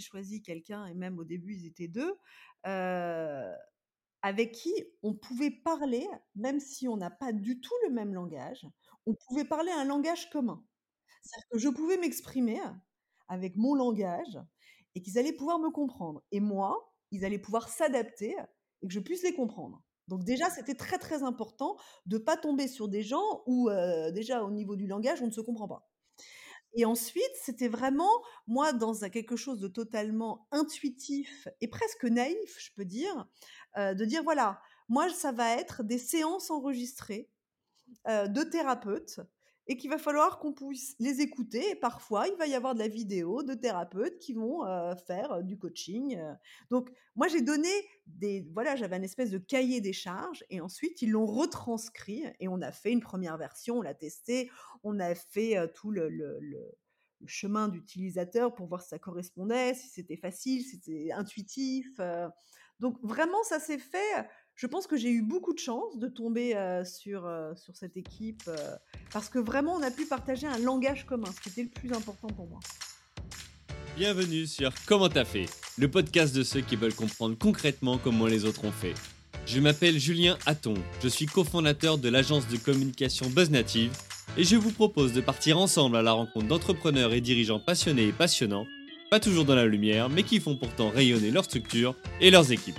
j'ai choisi quelqu'un, et même au début, ils étaient deux, avec qui on pouvait parler, même si on n'a pas du tout le même langage, on pouvait parler un langage commun. C'est-à-dire que je pouvais m'exprimer avec mon langage et qu'ils allaient pouvoir me comprendre. Et moi, ils allaient pouvoir s'adapter et que je puisse les comprendre. Donc déjà, c'était très très important de pas tomber sur des gens où euh, déjà au niveau du langage, on ne se comprend pas. Et ensuite, c'était vraiment, moi, dans quelque chose de totalement intuitif et presque naïf, je peux dire, euh, de dire, voilà, moi, ça va être des séances enregistrées euh, de thérapeutes et qu'il va falloir qu'on puisse les écouter. Et parfois, il va y avoir de la vidéo de thérapeutes qui vont euh, faire euh, du coaching. euh. Donc, moi, j'ai donné des. Voilà, j'avais un espèce de cahier des charges et ensuite, ils l'ont retranscrit et on a fait une première version, on l'a testé, on a fait tout le, le- chemin d'utilisateur pour voir si ça correspondait, si c'était facile, si c'était intuitif. Donc, vraiment, ça s'est fait je pense que j'ai eu beaucoup de chance de tomber sur, cette équipe parce que vraiment on a pu partager un langage commun, ce qui était le plus important pour moi. Bienvenue sur Comment t'as fait, le podcast de ceux qui veulent comprendre concrètement comment les autres ont fait. Je m'appelle Julien Hatton, je suis cofondateur de l'agence de communication BuzzNative et je vous propose de partir ensemble à la rencontre d'entrepreneurs et dirigeants passionnés et passionnants, pas toujours dans la lumière, mais qui font pourtant rayonner leur structure et leurs équipes.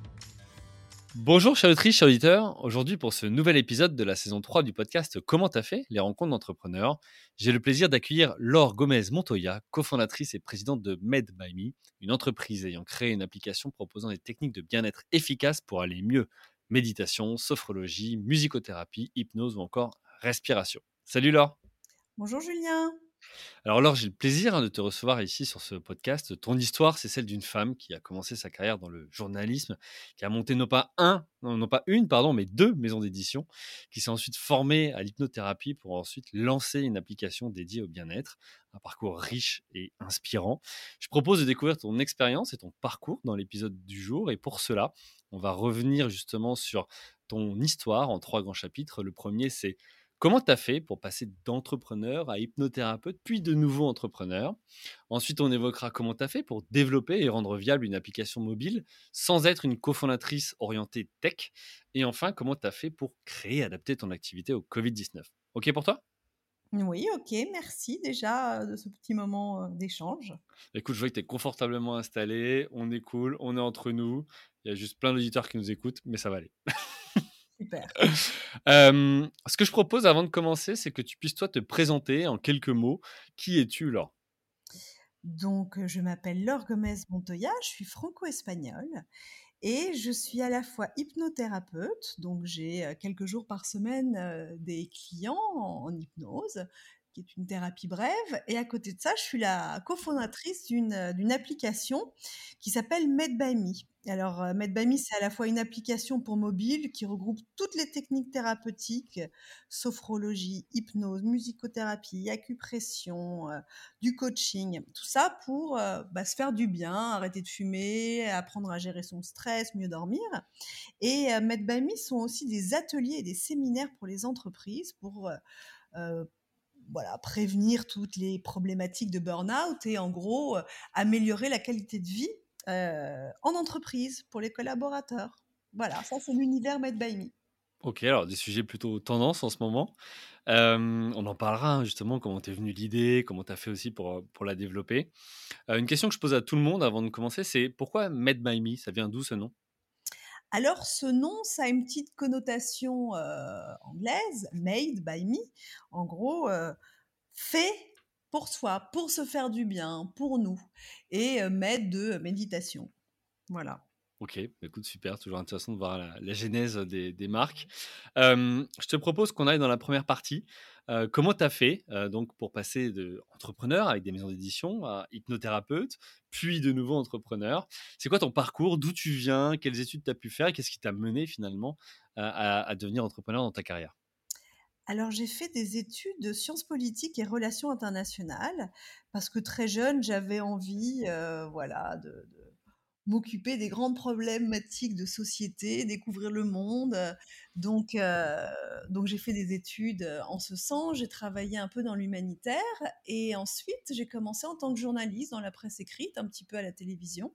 Bonjour chers autrices, auditeurs. Aujourd'hui pour ce nouvel épisode de la saison 3 du podcast Comment t'as fait? Les rencontres d'entrepreneurs, j'ai le plaisir d'accueillir Laure Gomez Montoya, cofondatrice et présidente de Med by Me, une entreprise ayant créé une application proposant des techniques de bien-être efficaces pour aller mieux. Méditation, sophrologie, musicothérapie, hypnose ou encore respiration. Salut Laure Bonjour Julien. Alors Laure, j'ai le plaisir hein, de te recevoir ici sur ce podcast. Ton histoire, c'est celle d'une femme qui a commencé sa carrière dans le journalisme, qui a monté non pas un, non, non pas une, pardon, mais deux maisons d'édition, qui s'est ensuite formée à l'hypnothérapie pour ensuite lancer une application dédiée au bien-être. Un parcours riche et inspirant. Je propose de découvrir ton expérience et ton parcours dans l'épisode du jour. Et pour cela, on va revenir justement sur ton histoire en trois grands chapitres. Le premier, c'est Comment tu as fait pour passer d'entrepreneur à hypnothérapeute, puis de nouveau entrepreneur? Ensuite, on évoquera comment tu as fait pour développer et rendre viable une application mobile sans être une cofondatrice orientée tech? Et enfin, comment tu as fait pour créer et adapter ton activité au Covid-19. OK pour toi? Oui, ok, merci déjà euh, de ce petit moment euh, d'échange. Écoute, je vois que tu es confortablement installé, on est cool, on est entre nous. Il y a juste plein d'auditeurs qui nous écoutent, mais ça va aller. Super. Euh, ce que je propose avant de commencer, c'est que tu puisses toi te présenter en quelques mots. Qui es-tu, Laure? Donc, je m'appelle Laure Gomez Montoya, je suis franco-espagnole et je suis à la fois hypnothérapeute, donc j'ai euh, quelques jours par semaine euh, des clients en, en hypnose, qui est une thérapie brève, et à côté de ça, je suis la cofondatrice d'une euh, application qui s'appelle Med by Me. Alors, euh, Med by Me, c'est à la fois une application pour mobile qui regroupe toutes les techniques thérapeutiques, sophrologie, hypnose, musicothérapie, acupression, euh, du coaching, tout ça pour bah, se faire du bien, arrêter de fumer, apprendre à gérer son stress, mieux dormir. Et euh, Med by Me sont aussi des ateliers et des séminaires pour les entreprises pour voilà, prévenir toutes les problématiques de burn-out et en gros euh, améliorer la qualité de vie euh, en entreprise pour les collaborateurs. Voilà, ça c'est l'univers Med by Me. Ok, alors des sujets plutôt tendance en ce moment. Euh, on en parlera hein, justement, comment t'es venu l'idée, comment t'as fait aussi pour, pour la développer. Une question que je pose à tout le monde avant de commencer, c'est pourquoi Med by Me? Ça vient d'où ce nom? Alors, ce nom, ça a une petite connotation euh, anglaise, made by me. En gros, euh, fait pour soi, pour se faire du bien, pour nous. Et euh, med de méditation. Voilà. Ok, bah écoute, super, toujours intéressant de voir la, la genèse des, marques. Je te propose qu'on aille dans la première partie. Comment tu as fait, donc pour passer d'entrepreneur avec des maisons d'édition à hypnothérapeute, puis de nouveau entrepreneur? C'est quoi ton parcours? D'où tu viens? Quelles études tu as pu faire? Qu'est-ce qui t'a mené finalement à devenir entrepreneur dans ta carrière? Alors j'ai fait des études de sciences politiques et relations internationales parce que très jeune, j'avais envie, heu, voilà, de de m'occuper des grandes problématiques de société, découvrir le monde, donc heu, donc j'ai fait des études, en ce sens. J'ai travaillé un peu dans l'humanitaire et ensuite j'ai commencé en tant que journaliste dans la presse écrite, un petit peu à la télévision.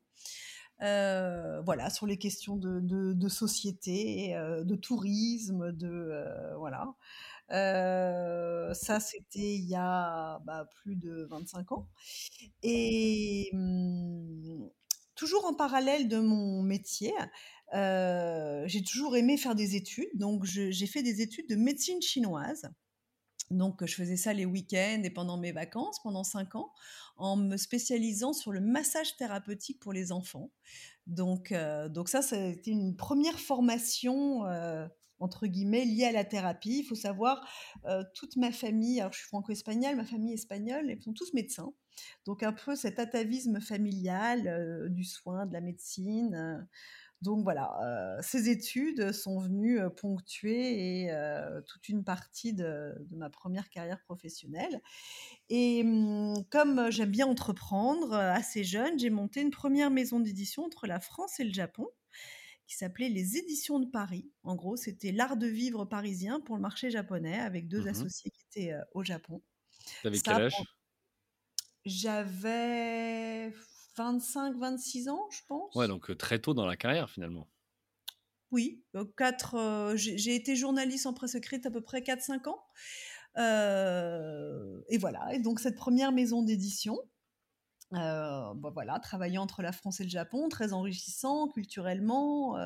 Heu, voilà, sur les questions de de société, heu, de tourisme, de, voilà. Ça, c'était il y a, bah, plus de 25 ans et mmh, toujours en parallèle de mon métier, heu, j'ai toujours aimé faire des études, donc j'ai fait des études de médecine chinoise. Donc je faisais ça les week-ends et pendant mes vacances, pendant 5 ans, en me spécialisant sur le massage thérapeutique pour les enfants. Donc heu, donc ça, été une première formation, heu, entre guillemets «liée à la thérapie». Il faut savoir, toute ma famille alors je suis franco-espagnole, ma famille espagnole, ils sont tous médecins. Donc un peu cet atavisme familial, heu, du soin, de la médecine, heu, donc voilà, heu, ces études sont venues, ponctuer et toute une partie de de ma première carrière professionnelle et mmh, comme j'aime bien entreprendre, assez jeune, j'ai monté une première maison d'édition entre la France et le Japon, qui s'appelait les Éditions de Paris. En gros, c'était l'art de vivre parisien pour le marché japonais avec 2 Mmh associés qui étaient, au Japon. Tu avais quel âge? J'avais 25-26 ans, je Ouais, pense. donc heu, très tôt dans la carrière finalement. Oui, heu, 4, heu, j'ai été journaliste en presse écrite à peu près quatre cinq ans. Heu et voilà et donc cette première maison d'édition, heu, bah, voilà, travaillant entre la France et le Japon, très enrichissant culturellement,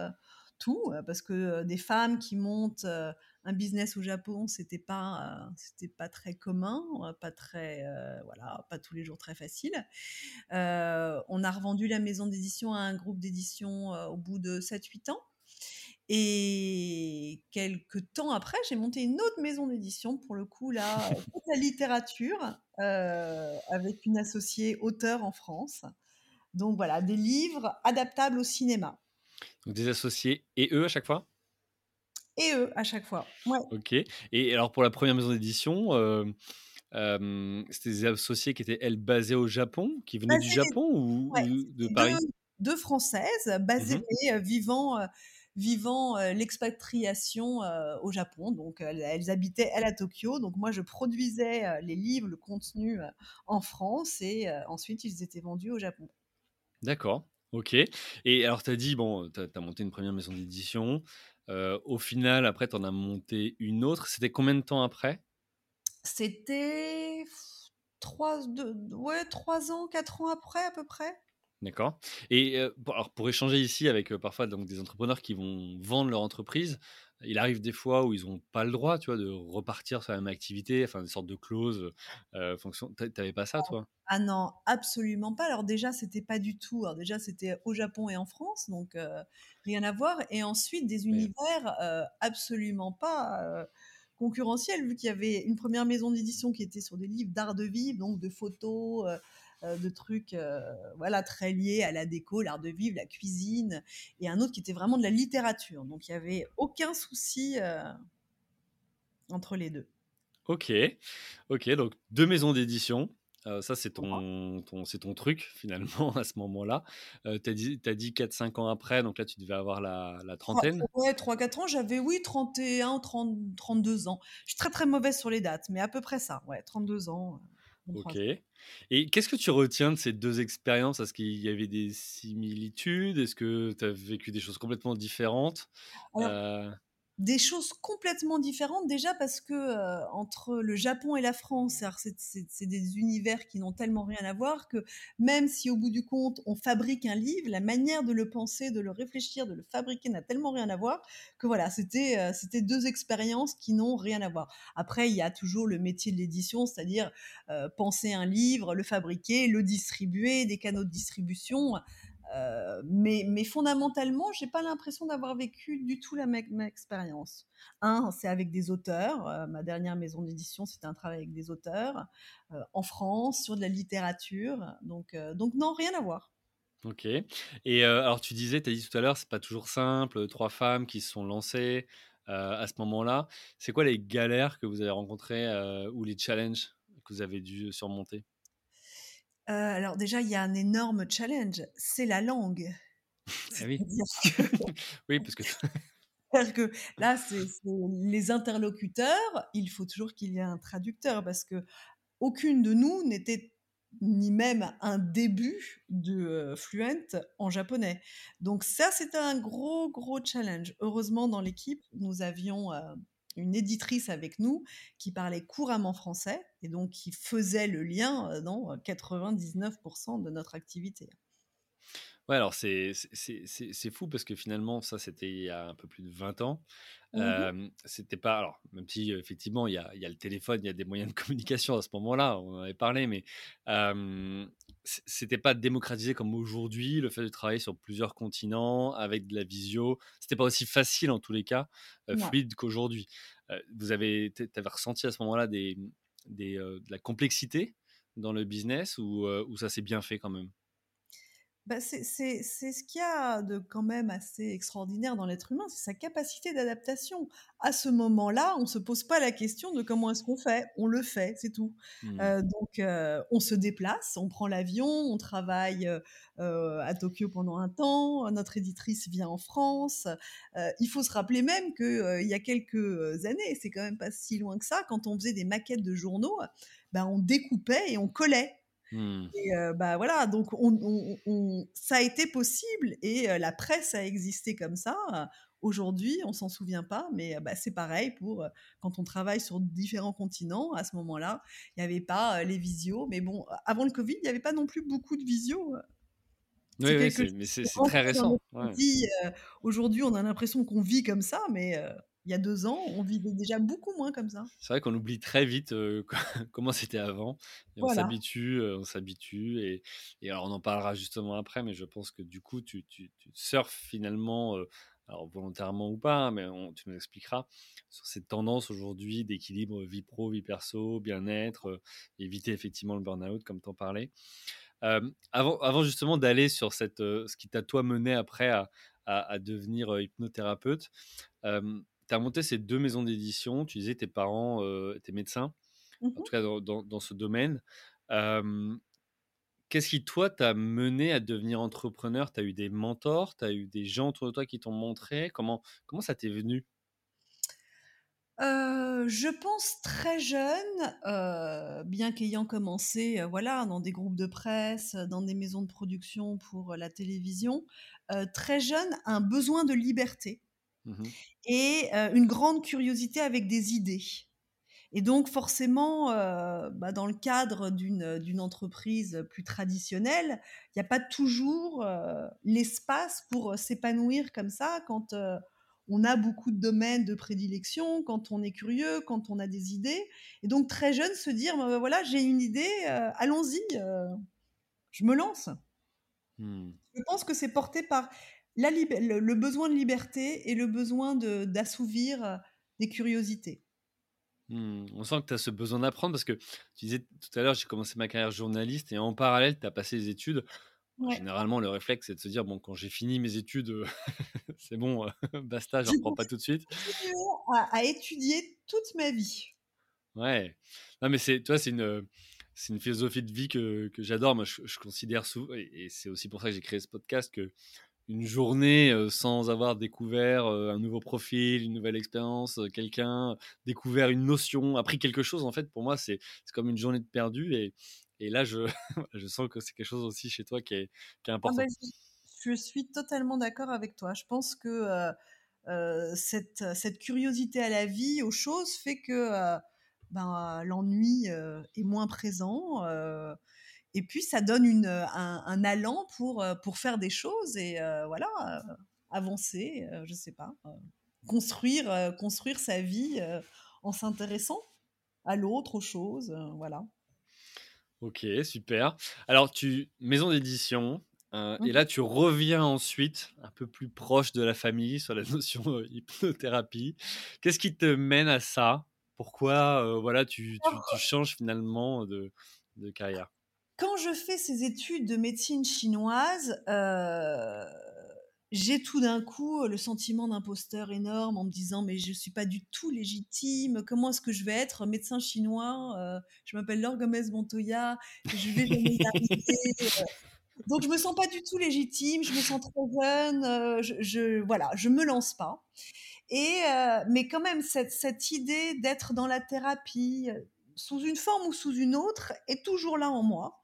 tout, heu, parce que, heu, des femmes qui montent, heu, un business au Japon, c'était pas, c'était pas très commun, pas très, voilà, pas tous les jours très facile. On a revendu la maison d'édition à un groupe d'édition, au bout de sept huit ans. Et quelques temps après, j'ai monté une autre maison d'édition, pour le coup, là, toute la littérature, avec une associée auteure en France. Donc voilà, des livres adaptables au cinéma Donc des associés et eux à chaque fois? et eux, à chaque fois. Ouais, OK et alors pour la première maison d'édition, hem, hem, c'était des associés qui étaient, elles, basées au Japon, qui venaient du Japon ou ouais, ou de c'était 2 Paris? 2 Françaises basées, Mmh heu, vivant, vivant, l'expatriation, au Japon. Donc elles elles habitaient, elles, à Tokyo. Donc moi, je produisais, les livres, le contenu, en France et ensuite ils étaient vendus au Japon. D'accord, OK et alors tu as dit, bon, tu as monté une première maison d'édition, au final, après, tu en as monté une autre. C'était combien de temps après? C'était 3 deux ouais 3 ans, 4 ans après à peu près. D'accord et bon, alors pour échanger ici avec, parfois donc des entrepreneurs qui vont vendre leur entreprise, il arrive des fois où ils ont pas le droit, tu vois, de repartir sur la même activité, enfin, des sortes de clauses, heu, fonction tu avais pas ça toi? Ah non, absolument pas. Alors déjà, c'était pas du tout alors déjà, c'était au Japon et en France, donc rien à voir et ensuite des univers, absolument pas, concurrentiels vu qu'il y avait une première maison d'édition qui était sur des livres d'art de vivre, donc de photos, de trucs, heu, voilà, très liés à la déco, l'art de vivre, la cuisine et un autre qui était vraiment de la littérature. Donc il y avait aucun souci, heu, entre les 2. OK, OK, donc 2 maisons d'édition, ça c'est ton ton c'est ton truc finalement à ce moment-là. Heu, tu as dit as dit 4-5 ans après, donc là tu devais avoir la la trentaine? ouais, 3-4 ans, j'avais oui 31-30-32 ans. Je suis très, très mauvaise sur les dates, mais à peu près ça, ouais, 32 ans, OK 23 ans. et qu'est-ce que tu retiens de ces 2 expériences? Est-ce qu'il y avait des similitudes? Est-ce que tu as vécu des choses complètement différentes? Alors Heu, Des choses complètement différentes déjà parce que, heu, entre le Japon et la France, c'est des univers qui n'ont tellement rien à voir que même si au bout du compte on fabrique un livre, la manière de le penser, de le réfléchir, de le fabriquer n'a tellement rien à voir que voilà, c'était, heu, c'était 2 expériences qui n'ont rien à voir. Après il y a toujours le métier de l'édition, c'est-à-dire, heu, penser un livre, le fabriquer, le distribuer, des canaux de distribution, Heu, mais mais fondamentalement, j'ai pas l'impression d'avoir vécu du tout la même expérience. Un, c'est avec des auteurs, heu, ma dernière maison d'édition, c'était un travail avec des auteurs, heu, en France, sur de la littérature, donc donc non, rien à voir. OK et alors tu disais, tu as dit tout à l'heure, c'est pas toujours simple, 3 femmes qui se sont lancées, à ce moment-là. C'est quoi les galères que vous avez rencontrées, ou les challenges que vous avez dû surmonter? Heu, alors déjà, il y a un énorme challenge, c'est la langue. Ah oui. Que Oui, parce que c'est-à-dire que là, c'est les interlocuteurs, il faut toujours qu'il y ait un traducteur parce qu'aucune de nous n'était ni même un début de, heu, fluent en japonais. Donc ça, c'était un gros, gros challenge. Heureusement, dans l'équipe, nous avions, heu, une éditrice avec nous qui parlait couramment français et donc qui faisait le lien, heu, dans 99% de notre activité. Ouais, alors c'est fou parce que finalement, ça, c'était il y a un peu plus de 20 ans. Mmh c'était pas alors même si, heu, effectivement, il y a il y a le téléphone, il y a des moyens de communication à ce moment-là, on en avait parlé, mais c'était pas démocratisé comme aujourd'hui, le fait de travailler sur plusieurs continents avec de la visio. C'était pas aussi facile en tous les cas, Ouais. fluide qu'aujourd'hui. Heu, vous avez avais ressenti à ce moment-là des des, heu, de la complexité dans le business ou ça s'est bien fait quand même? Bah, c'est ce qu'il y a de quand même assez extraordinaire dans l'être humain, c'est sa capacité d'adaptation. À ce moment-là, on se pose pas la question de comment est-ce qu'on fait, on le fait, c'est tout. Mmh. Heu, donc heu, on se déplace, on prend l'avion, on travaille, heu, à Tokyo pendant un temps, notre éditrice vient en France. Il faut se rappeler même heu, il y a quelques, années, c'est quand même pas si loin que ça, quand on faisait des maquettes de journaux, bah, on découpait et on collait. Mmh. Et heu, bah, voilà, donc on on on ça a été possible et heu, la presse a existé comme ça. Aujourd'hui, on s'en souvient pas, mais heu, bah, c'est pareil pour, quand on travaille sur différents continents. À ce moment-là, il y avait pas, les visios, mais bon, avant le covid, il y avait pas non plus beaucoup de visios, Oui, oui, mais c'est très récent, ouais. aujourd'hui, on a l'impression qu'on vit comme ça, mais il y a 2 ans, on vivait déjà beaucoup moins comme ça. C'est vrai qu'on oublie très vite, comment c'était avant et on s'habitue, on s'habitue et et alors on en parlera justement après, mais je pense que du coup tu tu tu surfes finalement, alors volontairement ou pas, hein, mais on tu nous expliqueras, sur cette tendance aujourd'hui d'équilibre vie pro, vie perso, bien-être, éviter effectivement le burn-out comme tu en parlais. Avant avant justement d'aller sur cette, ce qui t'a toi mené après à à à devenir, hypnothérapeute, tu as monté ces 2 maisons d'édition, tu disais tes parents, heu, étaient médecins, Mmh en tout cas dans dans dans ce domaine. Qu'est-ce qui toi t'a mené à devenir entrepreneur? Tu as eu des mentors? Tu as eu des gens autour de toi qui t'ont montré? Comment comment ça t'est venu? Je pense très jeune, bien qu'ayant commencé, voilà, dans des groupes de presse, dans des maisons de production pour, la télévision, très jeune, un besoin de liberté Mmh et une grande curiosité avec des idées et donc forcément, bah, dans le cadre d'une, entreprise, plus traditionnelle, il y a pas toujours, l'espace pour, s'épanouir comme ça quand, on a beaucoup de domaines de prédilection, quand on est curieux, quand on a des idées et donc très jeune se dire: «Bah, bah, voilà, j'ai une idée, allons-y, je me lance». Mmh. Je pense que c'est porté par la lib le le besoin de liberté et le besoin de d'assouvir, heu, des curiosités. Mmh. On sent que tu as ce besoin d'apprendre parce que tu disais tout à l'heure: «J'ai commencé ma carrière journaliste» et en parallèle, tu as passé les études. Ouais. généralement, le réflexe, c'est de se dire: «Bon, quand j'ai fini mes études, c'est bon, basta, je J'ai reprends pas tout de suite». à à étudier toute ma vie. Ouais. Non, mais c'est tu vois, c'est une, c'est une philosophie de vie que que j'adore. Moi, je je considère sou et et c'est aussi pour ça que j'ai créé ce podcast, qu'une journée, sans avoir découvert, un nouveau profil, une nouvelle expérience, quelqu'un, découvert une notion, appris quelque chose, en fait, pour moi, c'est comme une journée de perdu et et là, je je sens que c'est quelque chose aussi chez toi qui est qui est Ah bah, important. je je suis totalement d'accord avec toi. Je pense que, cette, cette curiosité à la vie, aux choses, fait que, ben, l'ennui, est moins présent, et puis ça donne une, un un allant pour, heu, pour faire des choses et heu, voilà, avancer, je sais pas, construire, construire sa vie, en s'intéressant à l'autre, aux choses, voilà. OK, super. Alors tu maison d'édition, Mmh et là, tu reviens ensuite un peu plus proche de la famille sur la notion, heu, hypnothérapie. Qu'est-ce qui te mène à ça? Pourquoi, voilà, tu tu tu changes finalement de de carrière? Quand je fais ces études de médecine chinoise, heu, j'ai tout d'un coup le sentiment d'imposteur énorme en me disant: «Mais je suis pas du tout légitime. Comment est-ce que je vais être médecin chinois? Heu, je m'appelle Laure Gomez Montoya, je vais jamais y arriver». Donc je me sens pas du tout légitime, je me sens trop jeune, je je voilà, je me lance pas et mais quand même cette idée d'être dans la thérapie, sous une forme ou sous une autre, est toujours là en moi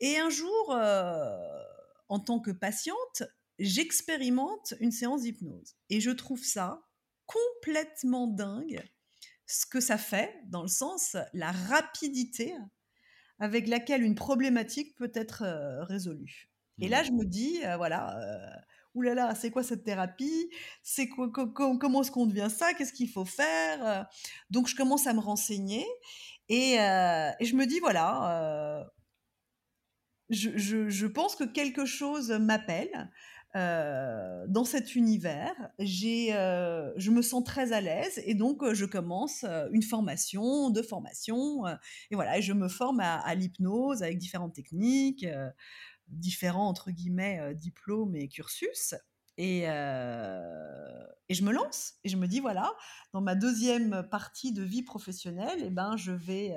et un jour, heu, en tant que patiente, j'expérimente une séance d'hypnose et je trouve ça complètement dingue, ce que ça fait, dans le sens, la rapidité avec laquelle une problématique peut être, heu, résolue et là, Mmh. je me dis, heu, voilà, heu: «Ouh là là, c'est quoi cette thérapie? C'est quoi co co comment est-ce qu'on devient ça? Qu'est-ce qu'il faut faire?» donc je commence à me renseigner et heu et je me dis: «Voilà, heu» Je pense que quelque chose m'appelle, heu, dans cet univers. J'ai, je me sens très à l'aise et donc je commence, une formation, 2 formations, et voilà et je me forme à à l'hypnose avec différentes techniques, différents entre guillemets, «diplômes» et cursus et je me lance et je me dis: «Voilà, dans ma deuxième partie de vie professionnelle et ben, je vais,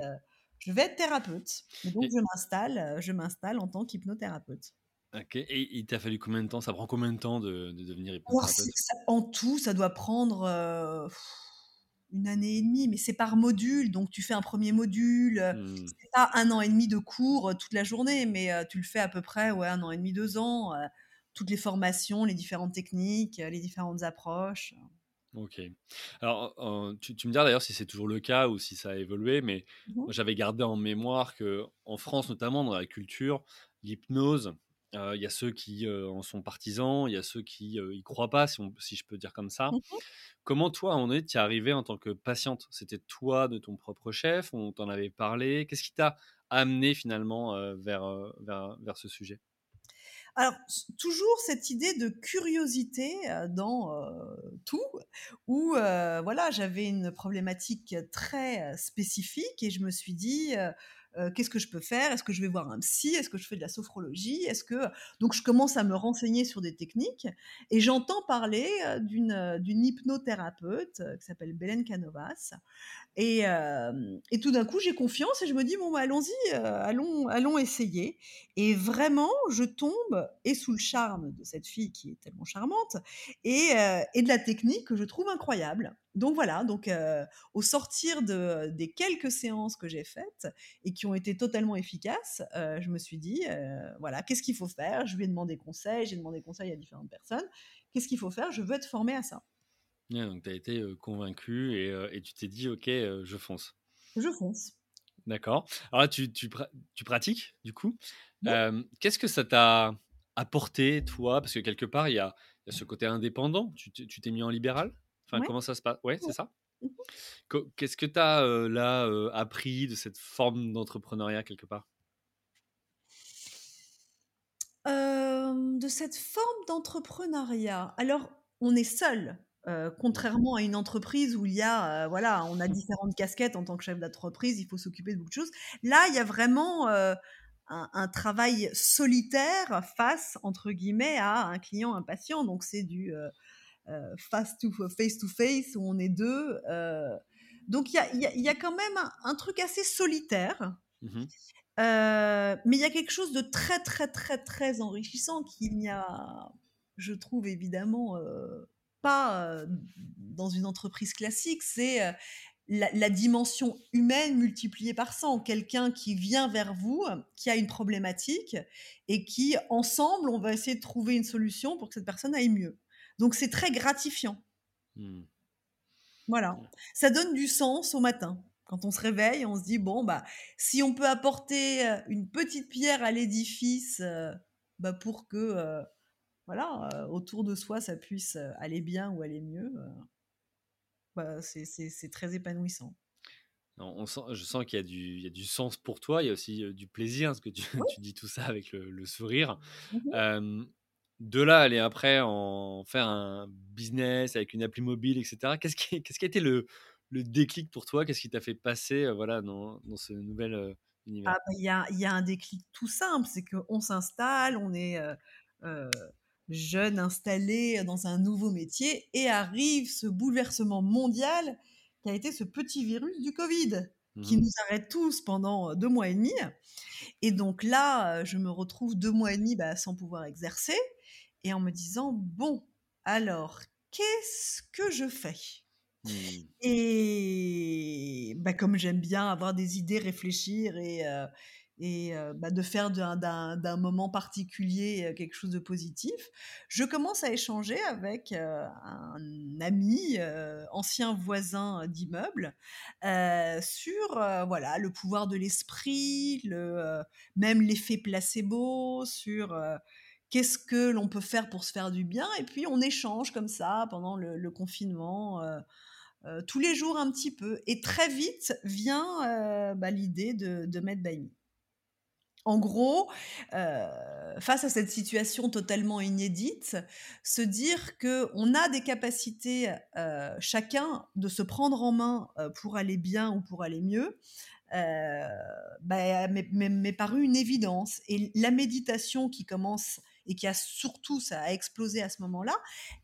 je vais être thérapeute» et donc Et je m'installe, je m'installe en tant qu'hypnothérapeute. OK et il t'a fallu combien de temps? Ça prend combien de temps de de devenir Alors c'est hypnothérapeute? ça en tout, ça doit prendre, 1 année et demie, mais c'est par module, donc tu fais un 1er module, Mmh. c'est pas 1 an et demi de cours, toute la journée, mais tu le fais à peu près, ouais, 1 an et demi, 2 ans, toutes les formations, les différentes techniques, heu, les différentes approches. OK. Alors, tu tu me diras d'ailleurs si c'est toujours le cas ou si ça a évolué, mais Mmh j'avais gardé en mémoire qu'en France, notamment dans la culture, l'hypnose, heu, il y a ceux qui, heu, en sont partisans, il y a ceux qui, y croient pas, si on si je peux dire comme ça. Mmh mh. Comment toi, à un moment donné, tu y es arrivée en tant que patiente? C'était toi de ton propre chef? On t'en avait parlé? Qu'est-ce qui t'a amenée finalement, vers, vers vers ce sujet? Alors, toujours cette idée de curiosité, heu, dans, heu, tout, où, heu, voilà, j'avais une problématique très, spécifique et je me suis dit, heu: «Qu'est-ce que je peux faire? Est-ce que je vais voir un psy? Est-ce que je fais de la sophrologie? Est-ce que» donc je commence à me renseigner sur des techniques et j'entends parler, heu, d'une, heu, d'une hypnothérapeute, qui s'appelle Belén Canovas et et tout d'un coup, j'ai confiance et je me dis: «Bon, bah, allons-y, allons allons essayer» et vraiment, je tombe et sous le charme de cette fille qui est tellement charmante et et de la technique que je trouve incroyable. Donc voilà, donc au sortir de des quelques séances que j'ai faites et qui ont été totalement efficaces, je me suis dit, «Voilà, qu'est-ce qu'il faut faire?» je lui ai demandé conseil, j'ai demandé conseil à différentes personnes. «Qu'est-ce qu'il faut faire? Je veux être formée à ça». Donc tu as été, convaincue et tu t'es dit: «OK, je fonce». Je fonce. D'accord. Alors là, tu tu pra tu pratiques, du coup. Qu'est-ce que ça t'a apporté, toi? Parce que quelque part, il y a y a ce côté indépendant. Tu t'es mis en libéral? Enfin, ouais, comment ça se passe? Ouais, c'est ça? Mmh qu'est-ce que tu as, là, appris de cette forme d'entrepreneuriat, quelque part? De cette forme d'entrepreneuriat, alors on est seul, Mmh. contrairement à une entreprise où il y a, voilà, on a différentes casquettes en tant que chef d'entreprise, il faut s'occuper de beaucoup de choses. Là, il y a vraiment, un un travail «solitaire» face, entre guillemets, à un client impatient. Donc c'est du, face to face to face où on est 2. heu, donc il y a il y a il y a quand même un un truc assez solitaire Mmh Heu, mais il y a quelque chose de très, très, très, très enrichissant qu'il n'y a, je trouve évidemment, pas, dans une entreprise classique. C'est, la la dimension humaine multipliée par 100. Quelqu'un qui vient vers vous, qui a une problématique et qui, ensemble, on va essayer de trouver une solution pour que cette personne aille mieux. Donc c'est très gratifiant. Mmh. Voilà, ça donne du sens au matin. Quand on se réveille, on se dit: «Bon, bah, si on peut apporter, heu, une petite pierre à l'édifice, heu, bah, pour que, heu, voilà, autour de soi, ça puisse, aller bien ou aller mieux», bah, c'est très épanouissant. On sent je sens qu'il y a du il y a du sens pour toi, il y a aussi, du plaisir parce que tu Oui. tu dis tout ça avec le le sourire. Mmh de là aller après en faire un business avec une appli mobile et cetera, qu'est-ce qui qu'est-ce qui a été le le déclic pour toi? Qu'est-ce qui t'a fait passer, heu, voilà, dans dans ce nouvel, heu, Ah univers? bah, il y y a un déclic tout simple, c'est qu'on s'installe, on est, heu, jeune, installé, dans un nouveau métier et arrive ce bouleversement mondial qui a été ce petit virus du covid, Mmh qui mh. nous arrête tous pendant, heu, 2 mois et demi et donc là, je me retrouve 2 mois et demi, bah, sans pouvoir exercer et en me disant: «Bon, alors qu'est-ce que je fais?» Mmh. Et bah, comme j'aime bien avoir des idées, réfléchir et heu et heu, bah, de faire d'un moment particulier, heu, quelque chose de positif, je commence à échanger avec, un ami, ancien voisin d'immeuble, sur, voilà, le pouvoir de l'esprit, le, même l'effet placebo, sur, qu'est-ce que l'on peut faire pour se faire du bien et puis on échange comme ça pendant le confinement, heu heu, tous les jours un petit peu et très vite vient, heu, bah, l'idée de de Made by Me. En gros, face à cette situation totalement inédite, se dire qu'on a des capacités, chacun de se prendre en main, pour aller bien ou pour aller mieux, bah, m'est m'est m'est paru une évidence et la méditation qui commence et qui a surtout ça a explosé à ce moment-là,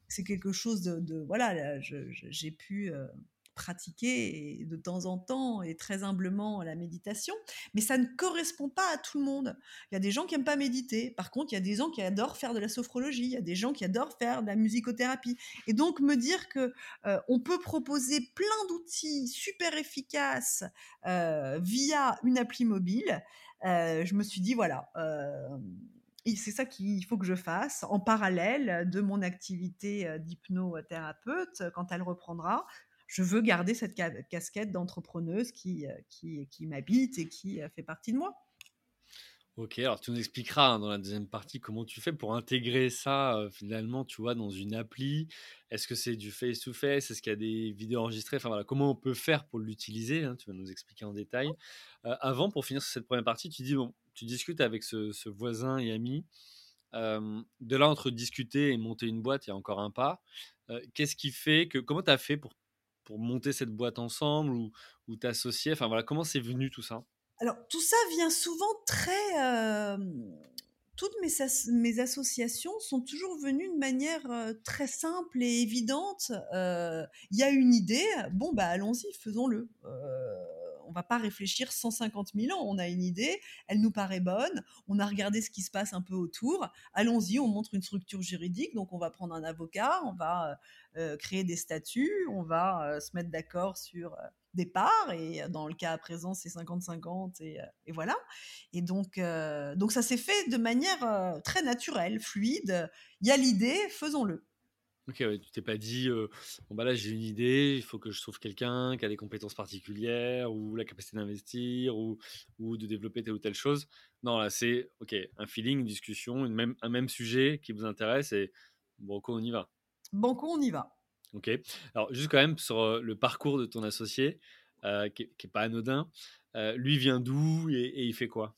c'est quelque chose de voilà, j'ai pu, heu, pratiquer de temps en temps et très humblement la méditation, mais ça ne correspond pas à tout le monde. Il y a des gens qui aiment pas méditer. Par contre, il y a des gens qui adorent faire de la sophrologie, il y a des gens qui adorent faire de la musicothérapie et donc me dire que, heu, on peut proposer plein d'outils super efficaces, heu, via une appli mobile, je me suis dit: «Voilà, c'est ça qu'il faut que je fasse en parallèle de mon activité, heu, d'hypnothérapeute quand elle reprendra. Je veux garder cette ca casquette d'entrepreneuse qui, heu, qui qui m'habite et qui, fait partie de moi». OK, alors tu nous expliqueras, hein, dans la deuxième partie comment tu fais pour intégrer ça, finalement, tu vois, dans une appli. Est-ce que c'est du face to face? Est-ce qu'il y a des vidéos enregistrées? Enfin voilà, comment on peut faire pour l'utiliser, hein? Tu vas nous expliquer en détail. Avant, pour finir sur cette première partie, tu dis, bon, tu discutes avec ce voisin et ami. De là, entre discuter et monter une boîte, il y a encore un pas. Qu'est-ce qui fait que comment tu as fait pour pour monter cette boîte ensemble ou ou t'associer? Enfin voilà, comment c'est venu tout ça? Alors tout ça vient souvent très, toutes mes as mes associations sont toujours venues de manière, très simple et évidente. Il y a une idée, bon, bah, allons-y, faisons-le. On va pas réfléchir 150 000 ans. On a une idée, elle nous paraît bonne, on a regardé ce qui se passe un peu autour. Allons-y, on montre une structure juridique, donc on va prendre un avocat, on va, heu heu, créer des statuts, on va, heu, se mettre d'accord sur, des parts et dans le cas à présent, c'est 50-50 et et voilà et donc donc ça s'est fait de manière, très naturelle, fluide. Il y a l'idée, faisons-le. OK, ouais, tu t'es pas dit, «Bon, bah, là, j'ai une idée, il faut que je trouve quelqu'un qui a des compétences particulières ou la capacité d'investir ou ou de développer telle ou telle chose». Non, là, c'est OK, un feeling, une discussion, une même un même sujet qui vous intéresse et banco, on y va. Banco, on y va. OK. Alors juste quand même sur, le parcours de ton associé, qui est qui est pas anodin, lui vient d'où et et il fait quoi?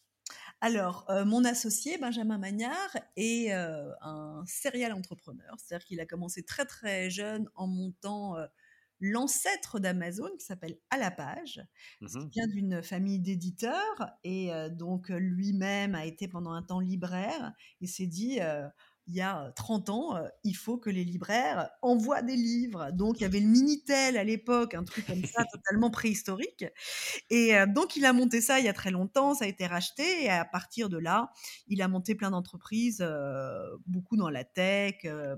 Alors, heu, mon associé Benjamin Magnard est, heu, un serial entrepreneur. C'est-à-dire qu'il a commencé très, très jeune en montant, heu, l'ancêtre d'Amazon qui s'appelle À la page, Mmh mh. vient d'une famille d'éditeurs et donc lui-même a été pendant un temps libraire. Il s'est dit, il y a, 30 ans, heu, il faut que les libraires envoient des livres. Donc il y avait le Minitel à l'époque, un truc comme ça totalement préhistorique et heu, donc il a monté ça il y a très longtemps, ça a été racheté et à partir de là, il a monté plein d'entreprises, beaucoup dans la tech, heu,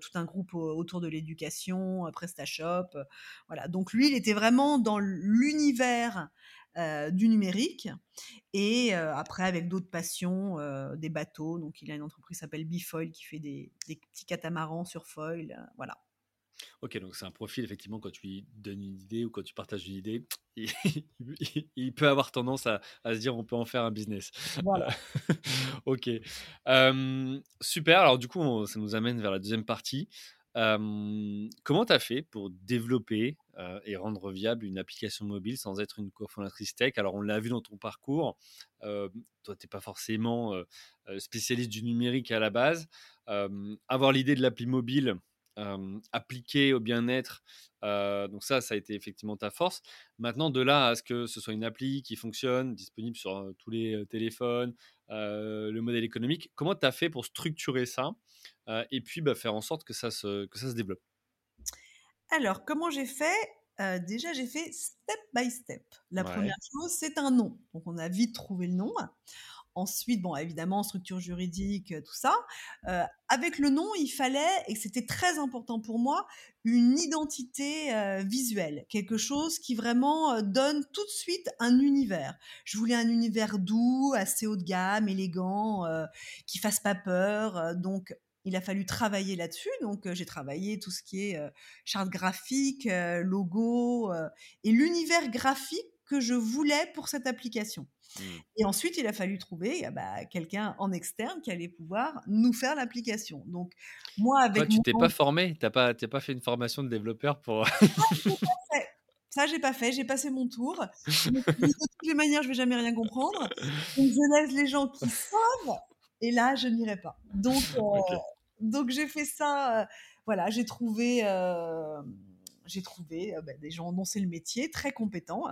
tout un groupe au autour de l'éducation, PrestaShop, voilà. Donc lui, il était vraiment dans l'univers, heu, du numérique et heu, après avec d'autres passions, heu, des bateaux, donc il a une entreprise qui s'appelle Bifoil qui fait des des petits catamarans sur foil, voilà. OK, donc c'est un profil effectivement quand tu lui donnes une idée ou quand tu partages une idée, il il il peut avoir tendance à à se dire: «On peut en faire un business». Voilà. OK. Super, alors du coup, on ça nous amène vers la deuxième partie. Comment tu as fait pour développer, et rendre viable une application mobile sans être une cofondatrice tech? Alors on l'a vu dans ton parcours, toi tu es pas forcément, spécialiste du numérique à la base. Avoir l'idée de l'appli mobile, appliquée au bien-être, donc ça, ça a été effectivement ta force. Maintenant de là à ce que ce soit une appli qui fonctionne, disponible sur, tous les, téléphones, le modèle économique, comment tu as fait pour structurer ça? Et puis, bah, faire en sorte que ça se que ça se développe? Alors, comment j'ai fait? Déjà, j'ai fait step by step. La Ouais. première chose, c'est un nom. Donc on a vite trouvé le nom. Ensuite, bon, évidemment, structure juridique, tout ça. Heu, avec le nom, il fallait et c'était très important pour moi, une identité, heu, visuelle. Quelque chose qui vraiment, donne tout de suite un univers. Je voulais un univers doux, assez haut de gamme, élégant, qui fasse pas peur, donc il a fallu travailler là-dessus. Donc j'ai travaillé tout ce qui est, heu, charte graphique, logo, et l'univers graphique que je voulais pour cette application. Mmh. Et ensuite, il a fallu trouver, bah, quelqu'un en externe qui allait pouvoir nous faire l'application. Donc moi, Toi, avec tu mon t'es pas formé? Tu as pas tu as pas fait une formation de développeur pour ça j'ai pas fait, j'ai passé mon tour. «De toutes les manières, je vais jamais rien comprendre, donc je laisse les gens qui savent et là, je n'irai pas». Donc OK. donc j'ai fait ça, heu, voilà, j'ai trouvé, hem, j'ai trouvé, bah, des gens dont c'est le métier, très compétents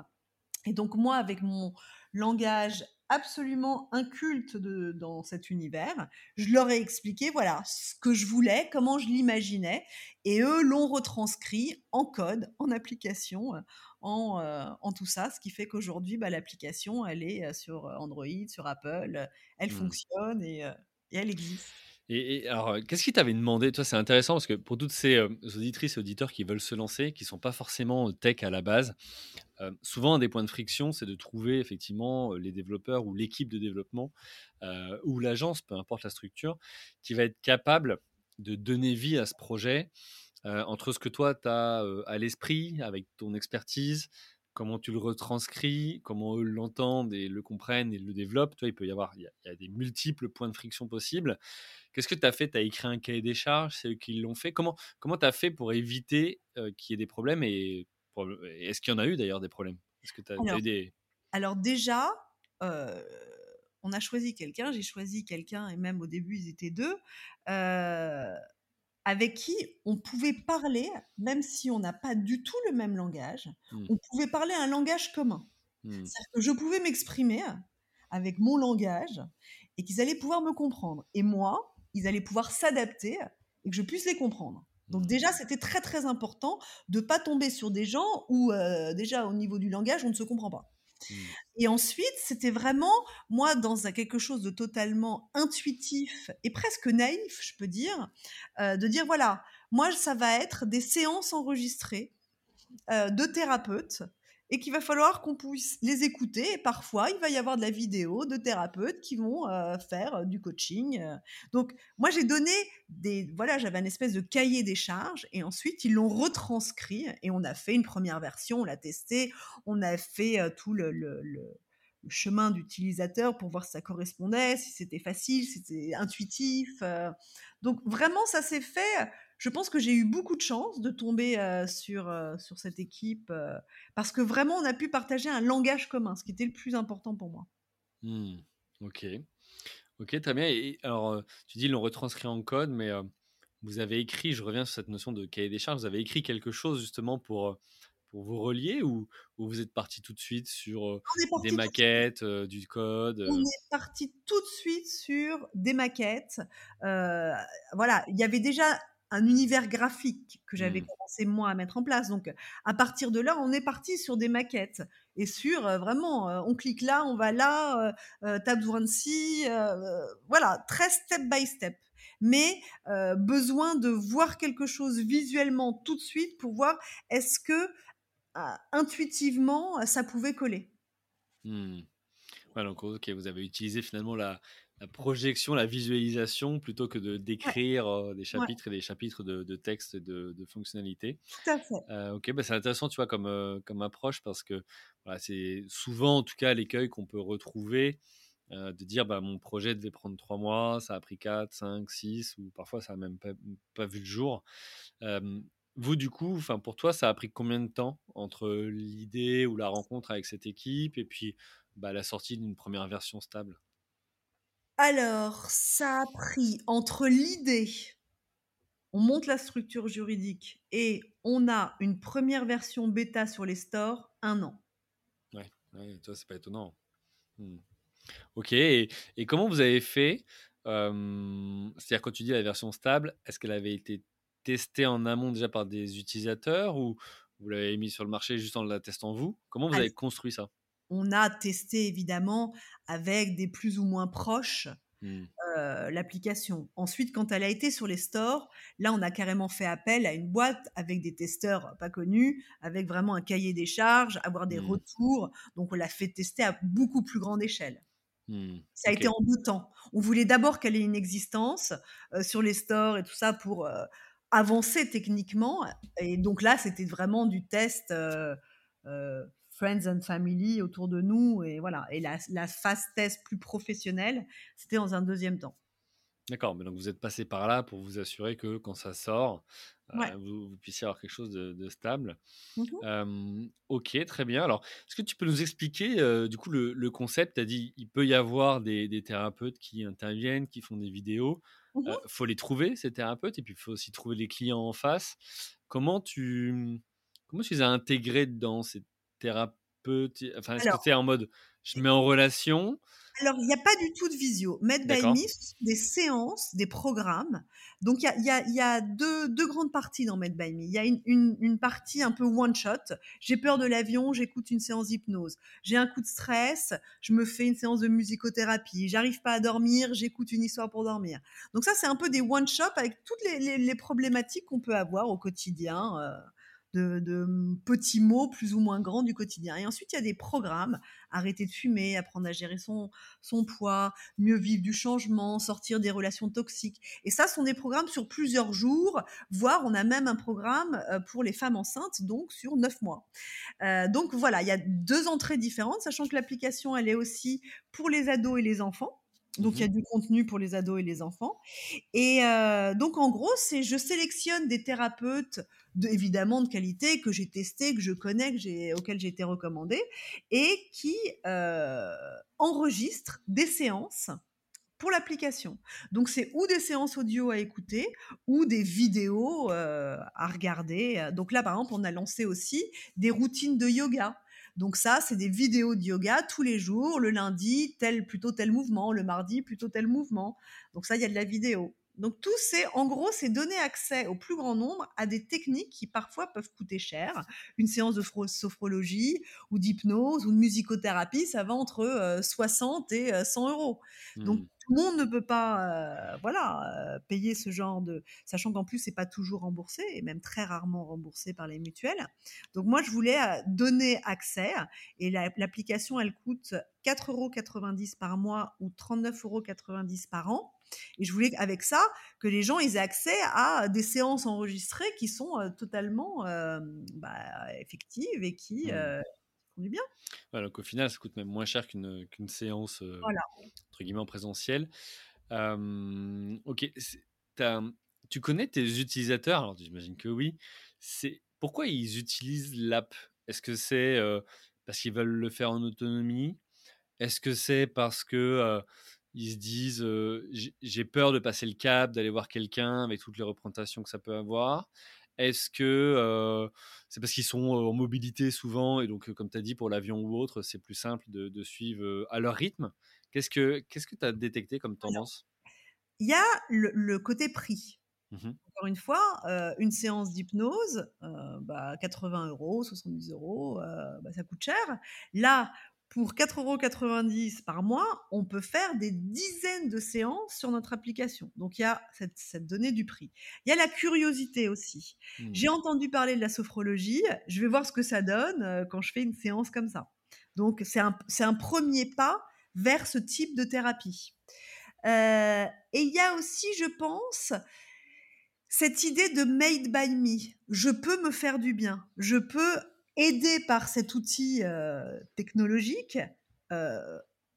et donc moi, avec mon langage absolument inculte de dans cet univers, je leur ai expliqué, voilà, ce que je voulais, comment je l'imaginais et eux l'ont retranscrit en code, en application, heu, en, heu, en tout ça. Ce qui fait qu'aujourd'hui, bah, l'application, elle est, heu, sur, Android, sur Apple, elle Mmh. fonctionne et elle existe. Et et alors, qu'est-ce qui t'avait demandé? Toi, c'est intéressant parce que pour toutes ces, auditrices et auditeurs qui veulent se lancer, qui sont pas forcément, tech à la base, souvent un des points de friction, c'est de trouver effectivement, les développeurs ou l'équipe de développement, ou l'agence, peu importe la structure, qui va être capable de donner vie à ce projet, entre ce que toi tu as, à l'esprit avec ton expertise, comment tu le retranscris, comment eux l'entendent et le comprennent et le développent. Tu vois, il peut y avoir y a des multiples points de friction possibles. Qu'est-ce que tu as fait? Tu as écrit un cahier des charges? C'est eux qui l'ont fait? Comment comment tu as fait pour éviter, qu'il y ait des problèmes et est-ce qu'il y en a eu d'ailleurs des problèmes? Est-ce que tu as Alors eu des alors déjà, heu, on a choisi quelqu'un, j'ai choisi quelqu'un et même au début ils étaient 2, heu, avec qui on pouvait parler, même si on n'a pas du tout le même langage, mmh, on pouvait parler un langage commun. mmh, C'est-à-dire que je pouvais m'exprimer avec mon langage et qu'ils allaient pouvoir me comprendre et moi, ils allaient pouvoir s'adapter et que je puisse les comprendre. Donc déjà, c'était très, très important de pas tomber sur des gens où, déjà au niveau du langage, on ne se comprend pas. mmh, Et ensuite, c'était vraiment, moi, dans un quelque chose de totalement intuitif et presque naïf, je peux dire, heu, de dire: «Voilà, moi, ça va être des séances enregistrées, heu, de thérapeutes et qu'il va falloir qu'on puisse les écouter. Et parfois, il va y avoir de la vidéo de thérapeutes qui vont, heu, faire, heu, du coaching», heu, donc moi, j'ai donné des voilà, j'avais un espèce de cahier des charges et ensuite ils l'ont retranscrit et on a fait une première version, on l'a testé, on a fait, tout le le chemin d'utilisateur pour voir si ça correspondait, si c'était facile, si c'était intuitif, donc vraiment ça s'est fait, je pense que j'ai eu beaucoup de chance de tomber, sur, sur cette équipe, parce que vraiment on a pu partager un langage commun, ce qui était le plus important pour moi. mmh. OK. OK, très bien et alors, tu dis: «Ils l'ont retranscrit en code», mais, vous avez écrit je reviens sur cette notion de cahier des charges, vous avez écrit quelque chose justement pour, pour vous relier ou ou vous êtes partis tout de suite sur, On des parti maquettes, du code, on heu? est parti tout de suite sur des maquettes, voilà, il y avait déjà un univers graphique que j'avais Mmh, commencé moi à mettre en place, donc à partir de là, on est parti sur des maquettes et sur, heu, vraiment, heu, on clique là, on va là, tu as besoin de ci, voilà, très step by step. Mais besoin de voir quelque chose visuellement tout de suite pour voir est-ce que, intuitivement, ça pouvait coller? mmh. Ouais, donc OK, vous avez utilisé finalement la la projection, la visualisation plutôt que de d'écrire, des ouais, chapitres et des chapitres de de textes et de de fonctionnalités. tout à fait. OK, bah, c'est intéressant, tu vois, comme, approche parce que, voilà, c'est souvent, en tout cas, l'écueil qu'on peut retrouver, de dire bah, mon projet devait prendre trois mois, ça a pris 4, 5, 6, ou parfois ça n'a même pas, pas, vu le jour. vous, du coup, pour toi, ça a pris combien de temps entre l'idée ou la rencontre avec cette équipe et puis bah, la sortie d'une première version stable? Alors, ça a pris entre l'idée, on monte la structure juridique et on a une première version bêta sur les stores, un an. Ouais, ouais toi, c'est pas étonnant. Mmh. Ok, et, comment vous avez fait C'est-à-dire, quand tu dis la version stable, est-ce qu'elle avait été testée en amont déjà par des utilisateurs ou vous l'avez mis sur le marché juste en la testant vous? Comment vous avez construit ça? On a testé évidemment avec des plus ou moins proches. Mmh. l'application. Ensuite, quand elle a été sur les stores, là, on a carrément fait appel à une boîte avec des testeurs pas connus, avec vraiment un cahier des charges, avoir des mmh. retours. Donc, on l'a fait tester à beaucoup plus grande échelle. Mmh. Ça a été en deux temps. On voulait d'abord qu'elle ait une existence sur les stores et tout ça pour avancer techniquement. Et donc là, c'était vraiment du test friends and family autour de nous. Et voilà. Et la, la phase test plus professionnelle, c'était dans un deuxième temps. D'accord, mais donc vous êtes passé par là pour vous assurer que quand ça sort, euh, vous, puissiez avoir quelque chose de, stable. Mmh ok, très bien. Alors, est-ce que tu peux nous expliquer euh, du coup le, concept? Tu as dit il peut y avoir des, thérapeutes qui interviennent, qui font des vidéos. Il mmh faut les trouver, ces thérapeutes, et puis il faut aussi trouver les clients en face. Comment tu, comment tu les as intégrés dans ces thérapeutes Enfin, est-ce que tu es en mode je mets en relation? Alors, il n'y a pas du tout de visio. Med by Me, des séances, des programmes. Donc, il y a, deux, grandes parties dans Med by Me. Il y a une, partie un peu one-shot. J'ai peur de l'avion, j'écoute une séance d'hypnose. J'ai un coup de stress, je me fais une séance de musicothérapie. J'arrive pas à dormir, j'écoute une histoire pour dormir. Donc, ça, c'est un peu des one-shot avec toutes les, problématiques qu'on peut avoir au quotidien. Euh, de, petits mots plus ou moins grands du quotidien. Et ensuite, il y a des programmes, arrêter de fumer, apprendre à gérer son, son poids, mieux vivre du changement, sortir des relations toxiques. Et ça, sont des programmes sur plusieurs jours, voire on a même un programme euh, pour les femmes enceintes, donc sur neuf mois. Euh, donc voilà, il y a deux entrées différentes, sachant que l'application, elle est aussi pour les ados et les enfants. Donc, il y a mmh du contenu pour les ados et les enfants. Et euh, donc, en gros, c'est je sélectionne des thérapeutes, de, évidemment de qualité, que j'ai testé, que je connais, que j'ai, auxquels j'ai été recommandée, et qui euh, enregistrent des séances pour l'application. Donc, c'est ou des séances audio à écouter, ou des vidéos euh, à regarder. Donc là, par exemple, on a lancé aussi des routines de yoga. Donc ça, c'est des vidéos de yoga tous les jours. Le lundi, tel plutôt tel mouvement. Le mardi, plutôt tel mouvement. Donc ça, il y a de la vidéo. Donc tout c'est, en gros, c'est donner accès au plus grand nombre à des techniques qui parfois peuvent coûter cher. Une séance de sophrologie ou d'hypnose ou de musicothérapie, ça va entre 60 euh, et 100 euros. Donc mmh tout le monde ne peut pas, euh, voilà, euh, payer ce genre de, sachant qu'en plus c'est pas toujours remboursé et même très rarement remboursé par les mutuelles. Donc moi je voulais euh, donner accès et l'application elle coûte 4,90 euros par mois ou 39,90 euros par an. Et je voulais avec ça que les gens aient accès à des séances enregistrées qui sont totalement bah, effectives et qui, mmh du bien. donc au final, ça coûte même moins cher qu'une qu'une séance entre guillemets en présentiel. ok, tu connais tes utilisateurs? Alors j'imagine que oui. C'est pourquoi ils utilisent l'app? Est-ce que c'est parce qu'ils veulent le faire en autonomie? Est-ce que c'est parce que ils se disent j'ai peur de passer le cap, d'aller voir quelqu'un avec toutes les représentations que ça peut avoir est-ce que c'est parce qu'ils sont en mobilité souvent et donc, comme tu as dit, pour l'avion ou autre, c'est plus simple de, suivre à leur rythme? Qu'est-ce que tu que as détecté comme tendance? Il y a le, côté prix. Mmh Encore une fois, une séance d'hypnose, bah, 80 euros, 70 euros, bah, ça coûte cher. Là, pour 4,90 euros par mois, on peut faire des dizaines de séances sur notre application. Donc il y a cette, donnée du prix. Il y a la curiosité aussi. Mmh. J'ai entendu parler de la sophrologie, je vais voir ce que ça donne euh, quand je fais une séance comme ça. Donc c'est un, premier pas vers ce type de thérapie. Euh, et il y a aussi, je pense, cette idée de made by me. Je peux me faire du bien. Je peux aidé par cet outil technologique,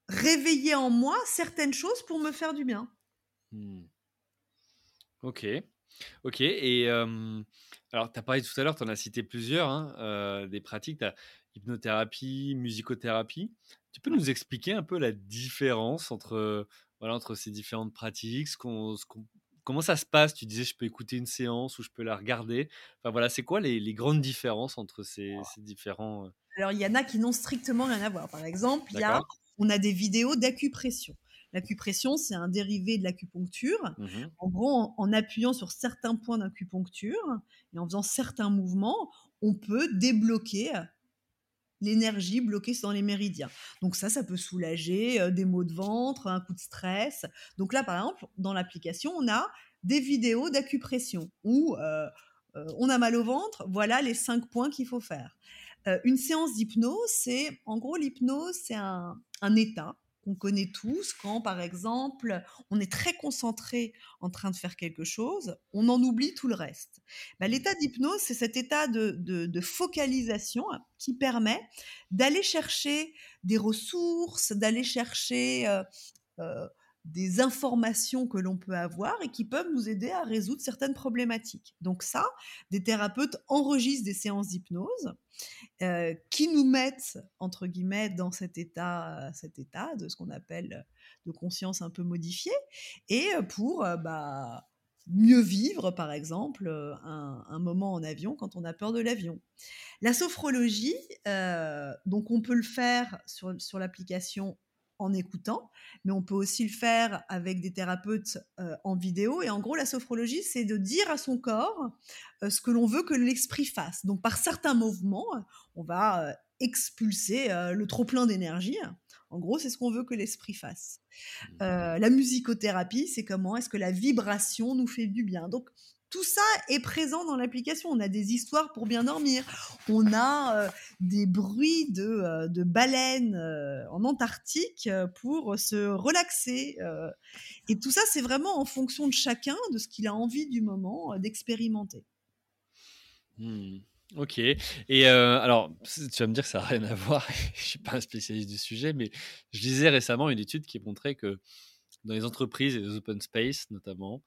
réveiller en moi certaines choses pour me faire du bien. Mmh. OK. OK et hem, alors tu as parlé tout à l'heure, tu en as cité plusieurs, hein, des pratiques. Tu as hypnothérapie, musicothérapie. Tu peux nous expliquer un peu la différence entre, voilà, entre ces différentes pratiques? Ce qu'on ce qu'on comment ça se passe? Tu disais: «Je peux écouter une séance ou je peux la regarder». Enfin voilà, c'est quoi les les grandes différences entre ces ces différents, heu Alors il y en a qui n'ont strictement rien à voir. Par exemple, il y a on a des vidéos d'acupression. L'acupression, c'est un dérivé de l'acupuncture. Mmh En gros, en en appuyant sur certains points d'acupuncture et en faisant certains mouvements, on peut débloquer l'énergie bloquée dans les méridiens. Donc ça, ça peut soulager euh, des maux de ventre, un coup de stress. Donc là, par exemple, dans l'application, on a des vidéos d'acupression où euh, euh, on a mal au ventre, voilà les cinq points qu'il faut faire. Une séance d'hypnose, c'est en gros l'hypnose, c'est un état qu'on connaît tous quand, par exemple, on est très concentré en train de faire quelque chose, on en oublie tout le reste. Bah, l'état d'hypnose, c'est cet état de, de- de focalisation hein, qui permet d'aller chercher des ressources, d'aller chercher euh, euh, des informations que l'on peut avoir et qui peuvent nous aider à résoudre certaines problématiques. Donc ça, des thérapeutes enregistrent des séances d'hypnose euh, qui nous mettent, entre guillemets, dans cet état, cet état de ce qu'on appelle de conscience un peu modifiée, et euh, pour euh, bah, mieux vivre, par exemple, euh, un, moment en avion quand on a peur de l'avion. La sophrologie, euh, donc on peut le faire sur, sur l'application en écoutant, mais on peut aussi le faire avec des thérapeutes euh, en vidéo. Et en gros, la sophrologie, c'est de dire à son corps euh, ce que l'on veut que l'esprit fasse. Donc par certains mouvements, on va euh, expulser euh, le trop-plein d'énergie. En gros, c'est ce qu'on veut que l'esprit fasse. Mmh. Euh, la musicothérapie, c'est comment est-ce que la vibration nous fait du bien. Donc tout ça est présent dans l'application. On a des histoires pour bien dormir. On a euh, des bruits de, euh, baleines euh, en Antarctique pour se relaxer. et tout ça, c'est vraiment en fonction de chacun, de ce qu'il a envie du moment d'expérimenter. Mmh. OK et alors tu vas me dire que ça a rien à voir, je suis pas un spécialiste du sujet, mais je lisais récemment une étude qui montrait que dans les entreprises et les open space notamment,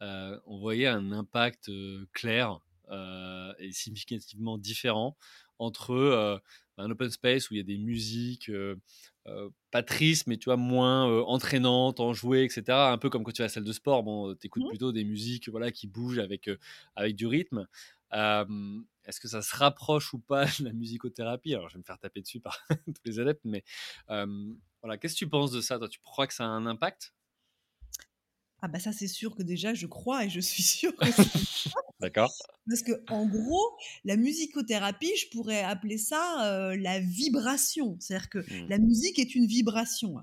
on voyait un impact, heu, clair, heu et significativement différent entre, heu, un open space où il y a des musiques, heu, pas tristes, mais tu vois, moins, heu, entraînantes, enjouées et cetera. Un peu comme quand tu vas à la salle de sport, bon, tu écoutes Mmh. plutôt des musiques, voilà, qui bougent avec, avec du rythme. Est-ce que ça se rapproche ou pas de la musicothérapie? Alors je vais me faire taper dessus par tous les adeptes, mais, voilà, qu'est-ce que tu penses de ça, toi? Tu crois que ça a un impact? Ah bah ça, c'est sûr que déjà, je crois et je suis sûre que c'est D'accord. Parce que en gros, la musicothérapie, je pourrais appeler ça, la vibration. C'est-à-dire que Mmh. la musique est une vibration.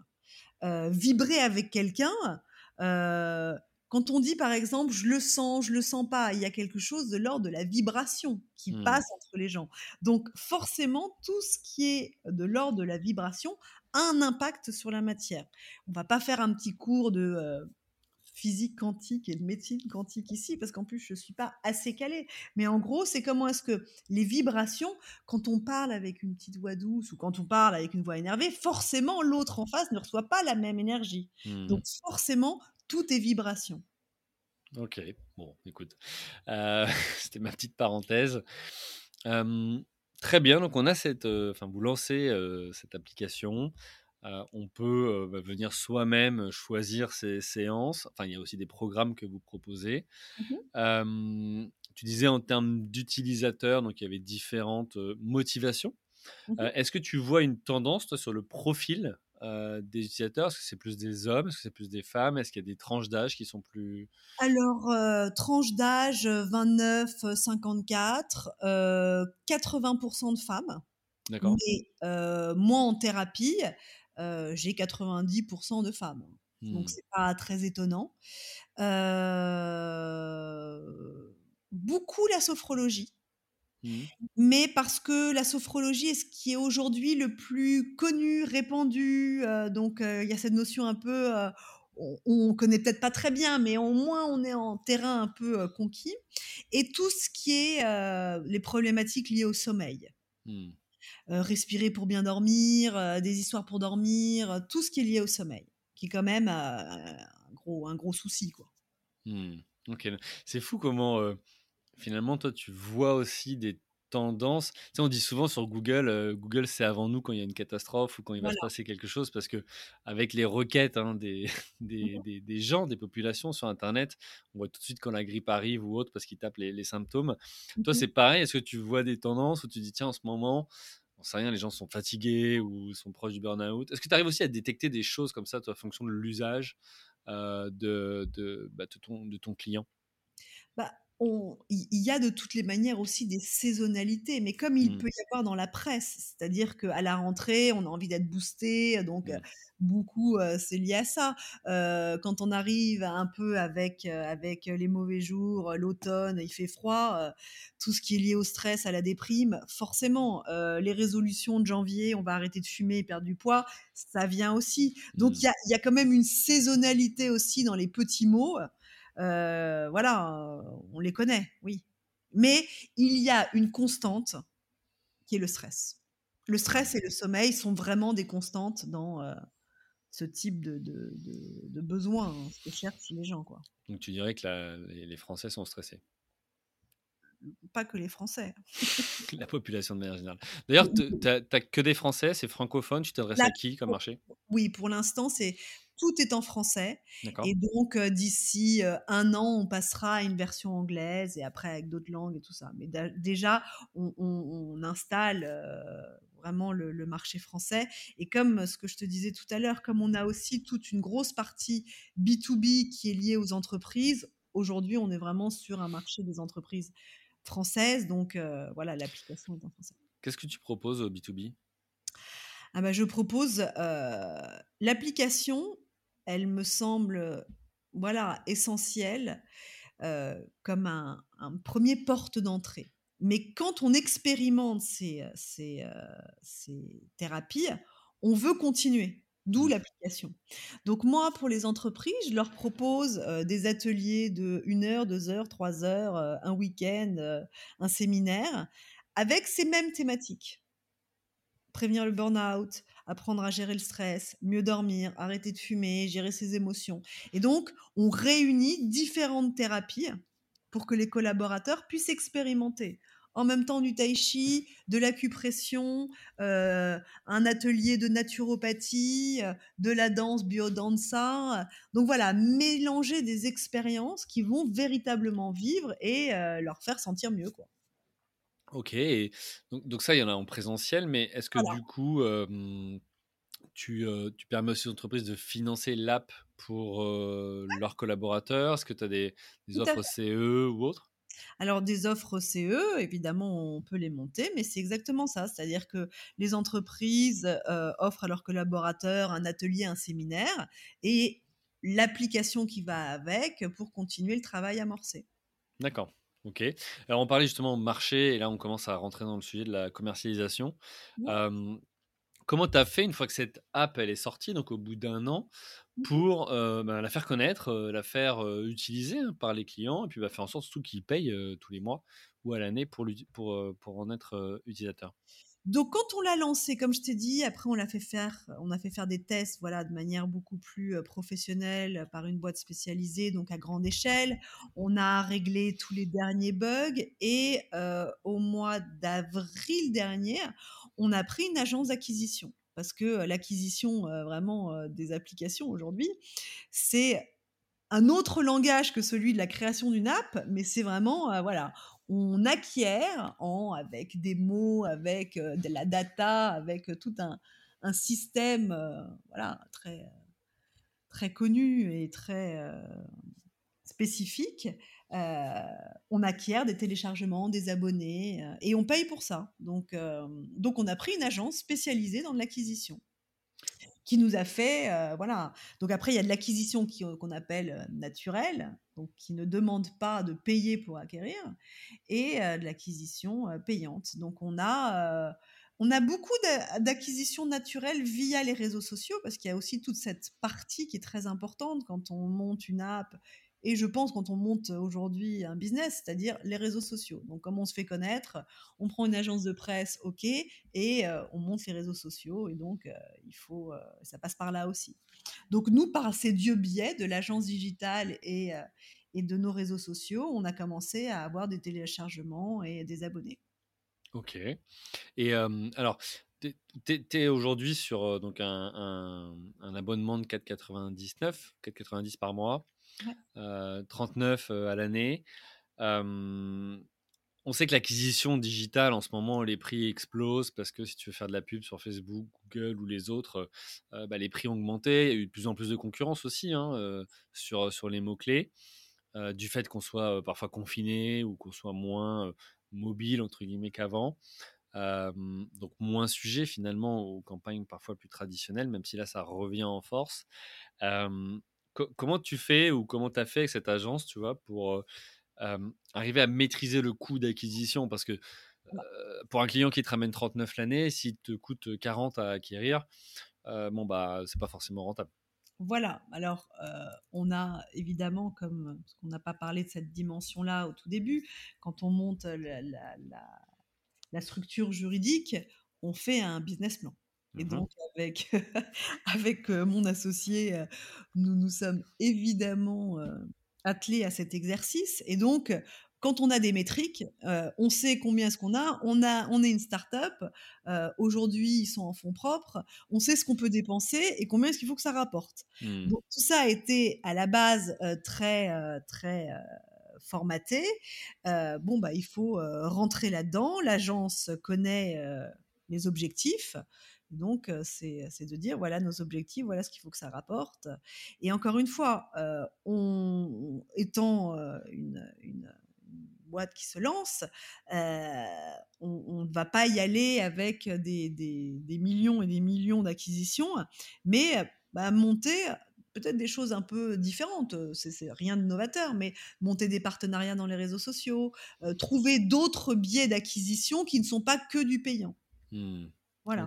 Heu, vibrer avec quelqu'un, quand on dit par exemple: «Je le sens, je le sens pas», il y a quelque chose de l'ordre de la vibration qui Mmh. passe entre les gens. Donc forcément, tout ce qui est de l'ordre de la vibration a un impact sur la matière. On va pas faire un petit cours de, physique quantique et de médecine quantique ici, parce qu'en plus je suis pas assez calée. Mais en gros, c'est comment est-ce que les vibrations, quand on parle avec une petite voix douce ou quand on parle avec une voix énervée, forcément l'autre en face ne reçoit pas la même énergie. Donc Mmh. forcément, tout est vibration. OK. Bon, écoute, heu, c'était ma petite parenthèse. Très bien, donc on a cette, heu, enfin vous lancez, heu, cette application. Heu, on peut, heu, bah, venir soi-même choisir ses séances. Enfin, il y a aussi des programmes que vous proposez. Mmh tu disais en termes d'utilisateurs, donc il y avait différentes, motivations. Mmh est-ce que tu vois une tendance, toi, sur le profil, des utilisateurs? Est-ce que c'est plus des hommes? Est-ce que c'est plus des femmes? Est-ce qu'il y a des tranches d'âge qui sont plus Alors, tranche d'âge, heu, 29-54, heu, 80% de femmes. d'accord. Mais moi en thérapie, j'ai 90% de femmes. Donc Mmh. c'est pas très étonnant. Heu, beaucoup la sophrologie, Mmh. mais parce que la sophrologie est ce qui est aujourd'hui le plus connu, répandu, heu, donc il y a cette notion un peu, on on connaît peut-être pas très bien, mais au moins on est en terrain un peu, conquis et tout ce qui est, les problématiques liées au sommeil. Mmh. Heu, respirer pour bien dormir, heu, des histoires pour dormir, heu, tout ce qui est lié au sommeil, qui est quand même, un gros un gros souci, quoi. Mmh. OK. C'est fou comment, finalement, toi, tu vois aussi des Tu sais, on dit souvent sur Google, Google, c'est avant nous quand il y a une catastrophe ou quand il va se passer quelque chose parce qu'avec les requêtes, hein, des Mmh des mh. des des gens, des populations sur internet, on voit tout de suite quand la grippe arrive ou autre parce qu'ils tapent les les symptômes. Mmh Toi, c'est pareil? Est-ce que tu vois des tendances où tu dis: «Tiens, en ce moment, j'en sais rien, les gens sont fatigués ou sont proches du burn-out»? Est-ce que tu arrives aussi à détecter des choses comme ça, toi, en fonction de l'usage, de de, bah, de ton de ton client? Bah, on il y a de toutes les manières aussi des saisonnalités, mais comme il Mmh. peut y avoir dans la presse, c'est-à-dire qu'à la rentrée, on a envie d'être boosté, donc Mmh. beaucoup, c'est lié à ça. Quand on arrive un peu avec, avec les mauvais jours, l'automne, il fait froid, tout ce qui est lié au stress, à la déprime, forcément, les résolutions de janvier, on va arrêter de fumer et perdre du poids, ça vient aussi. Donc Mmh. il y a il y a quand même une saisonnalité aussi dans les petits mots, voilà, les connaît, oui. Mais il y a une constante qui est le stress. Le stress et le sommeil sont vraiment des constantes dans, heu, ce type de de de de besoins, hein, ce que cherchent les gens, quoi. Donc tu dirais que la les les Français sont stressés? Pas que les Français. La population de manière générale. D'ailleurs, tu as que des Français, c'est francophone, tu t'adresses à qui comme marché? oui, pour l'instant, c'est tout est en français et donc d'ici, 1 an, on passera à une version anglaise et après avec d'autres langues et tout ça. Mais déjà, on on on installe, vraiment le le marché français et comme ce que je te disais tout à l'heure, comme on a aussi toute une grosse partie B2B qui est liée aux entreprises, aujourd'hui, on est vraiment sur un marché des entreprises françaises donc voilà, l'application est en français. Qu'est-ce que tu proposes au B2B? Ah bah, je propose, l'application, elle me semble, voilà, essentielle, heu, comme un un 1 porte d'entrée. Mais quand on expérimente ces, heu, ces, thérapies, on veut continuer, d'où Mmh. l'application. Donc moi, pour les entreprises, je leur propose, des ateliers de 1 heure, 2 heures, 3 heures, heu, un week-end, un séminaire, avec ces mêmes thématiques. Prévenir le burn-out, apprendre à gérer le stress, mieux dormir, arrêter de fumer, gérer ses émotions. Et donc, on réunit différentes thérapies pour que les collaborateurs puissent expérimenter. En même temps du tai chi, de l'acupression, heu, un atelier de naturopathie, de la danse biodanza. Donc voilà, mélanger des expériences qui vont véritablement vivre et heu, leur faire sentir mieux, quoi. OK et donc donc ça, il y en a en présentiel, mais est-ce que Voilà. du coup, tu, permets aussi aux entreprises de financer l'app pour, leurs collaborateurs? Est-ce que tu as des offres CE ou autres? Alors des offres CE, évidemment, on peut les monter, mais c'est exactement ça. C'est-à-dire que les entreprises, offrent à leurs collaborateurs un atelier, un séminaire et l'application qui va avec pour continuer le travail amorcé. D'accord, OK. Alors on parlait justement marché et là on commence à rentrer dans le sujet de la commercialisation. Hem, comment tu as fait une fois que cette app elle est sortie, donc au bout d'un an, Mmh mh. pour, ben, la faire connaître, la faire, utiliser, hein, par les clients et puis, bah, faire en sorte surtout qu'ils payent, tous les mois ou à l'année pour pour, en être, utilisateur? Donc quand on l'a lancé, comme je t'ai dit, après on l'a fait faire on a fait faire des tests, voilà, de manière beaucoup plus, heu, professionnelle par une boîte spécialisée, donc à grande échelle. On a réglé tous les derniers bugs et heu, au mois d'avril dernier, on a pris une agence d'acquisition. Parce que, l'acquisition, vraiment, des applications aujourd'hui, c'est un autre langage que celui de la création d'une app, mais c'est vraiment, voilà, on acquiert en avec des mots, avec, heu, de la data, avec, heu, tout un système, heu, voilà, très, connu et très, spécifique. On acquiert des téléchargements, des abonnés, et on paye pour ça. Donc donc on a pris une agence spécialisée dans l'acquisition. Qui nous a fait, heu, voilà. Donc après, il y a de l'acquisition qui, heu, qu'on appelle, heu, naturelle, donc qui ne demande pas de payer pour acquérir et de l'acquisition, payante. Donc on a, on a beaucoup d'a d'acquisitions naturelles via les réseaux sociaux parce qu'il y a aussi toute cette partie qui est très importante quand on monte une app et je pense quand on monte aujourd'hui un business, c'est-à-dire les réseaux sociaux. Donc, comme on se fait connaître, on prend une agence de presse, ok, et euh, on monte les réseaux sociaux, et donc euh, il faut, euh, ça passe par là aussi. Donc, nous, par ces deux biais de l'agence digitale et, de nos réseaux sociaux, on a commencé à avoir des téléchargements et des abonnés. Ok. Et alors, tu es, aujourd'hui sur donc un, un, abonnement de 4,99, 4,90 par mois, 39 à l'année. on sait que l'acquisition digitale, en ce moment, les prix explosent parce que si tu veux faire de la pub sur Facebook, Google ou les autres, bah, les prix ont augmenté. Il y a eu de plus en plus de concurrence aussi hein, sur, sur les mots-clés. du fait qu'on soit parfois confiné ou qu'on soit moins mobile entre guillemets qu'avant. donc moins sujet finalement aux campagnes parfois plus traditionnelles, même si là ça revient en force. Comment tu fais ou comment tu as fait avec cette agence, tu vois, pour arriver à maîtriser le coût d'acquisition? Parce que bah pour un client qui te ramène 39 l'année, s'il te coûte 40 à acquérir, bon bah c'est pas forcément rentable. Voilà, alors on a évidemment, comme parce qu'on n'a pas parlé de cette dimension-là au tout début, quand on monte la, structure juridique, on fait un business plan. Et mmh donc avec, avec mon associé, nous nous sommes évidemment attelés à cet exercice. Et donc, quand on a des métriques, euh, on sait combien est-ce qu'on a. On a, on est une start-up. Euh, aujourd'hui, ils sont en fonds propres. On sait ce qu'on peut dépenser et combien est-ce qu'il faut que ça rapporte. Mmh. Donc tout ça a été à la base euh, très très formaté. bon bah il faut rentrer là-dedans. L'agence connaît les objectifs. Donc, c'est de dire, voilà nos objectifs, voilà ce qu'il faut que ça rapporte. Et encore une fois, étant une, boîte qui se lance, on ne va pas y aller avec des, millions et des millions d'acquisitions, mais bah, monter peut-être des choses un peu différentes. C'est rien de novateur, mais monter des partenariats dans les réseaux sociaux, trouver d'autres biais d'acquisition qui ne sont pas que du payant. Mmh. Voilà.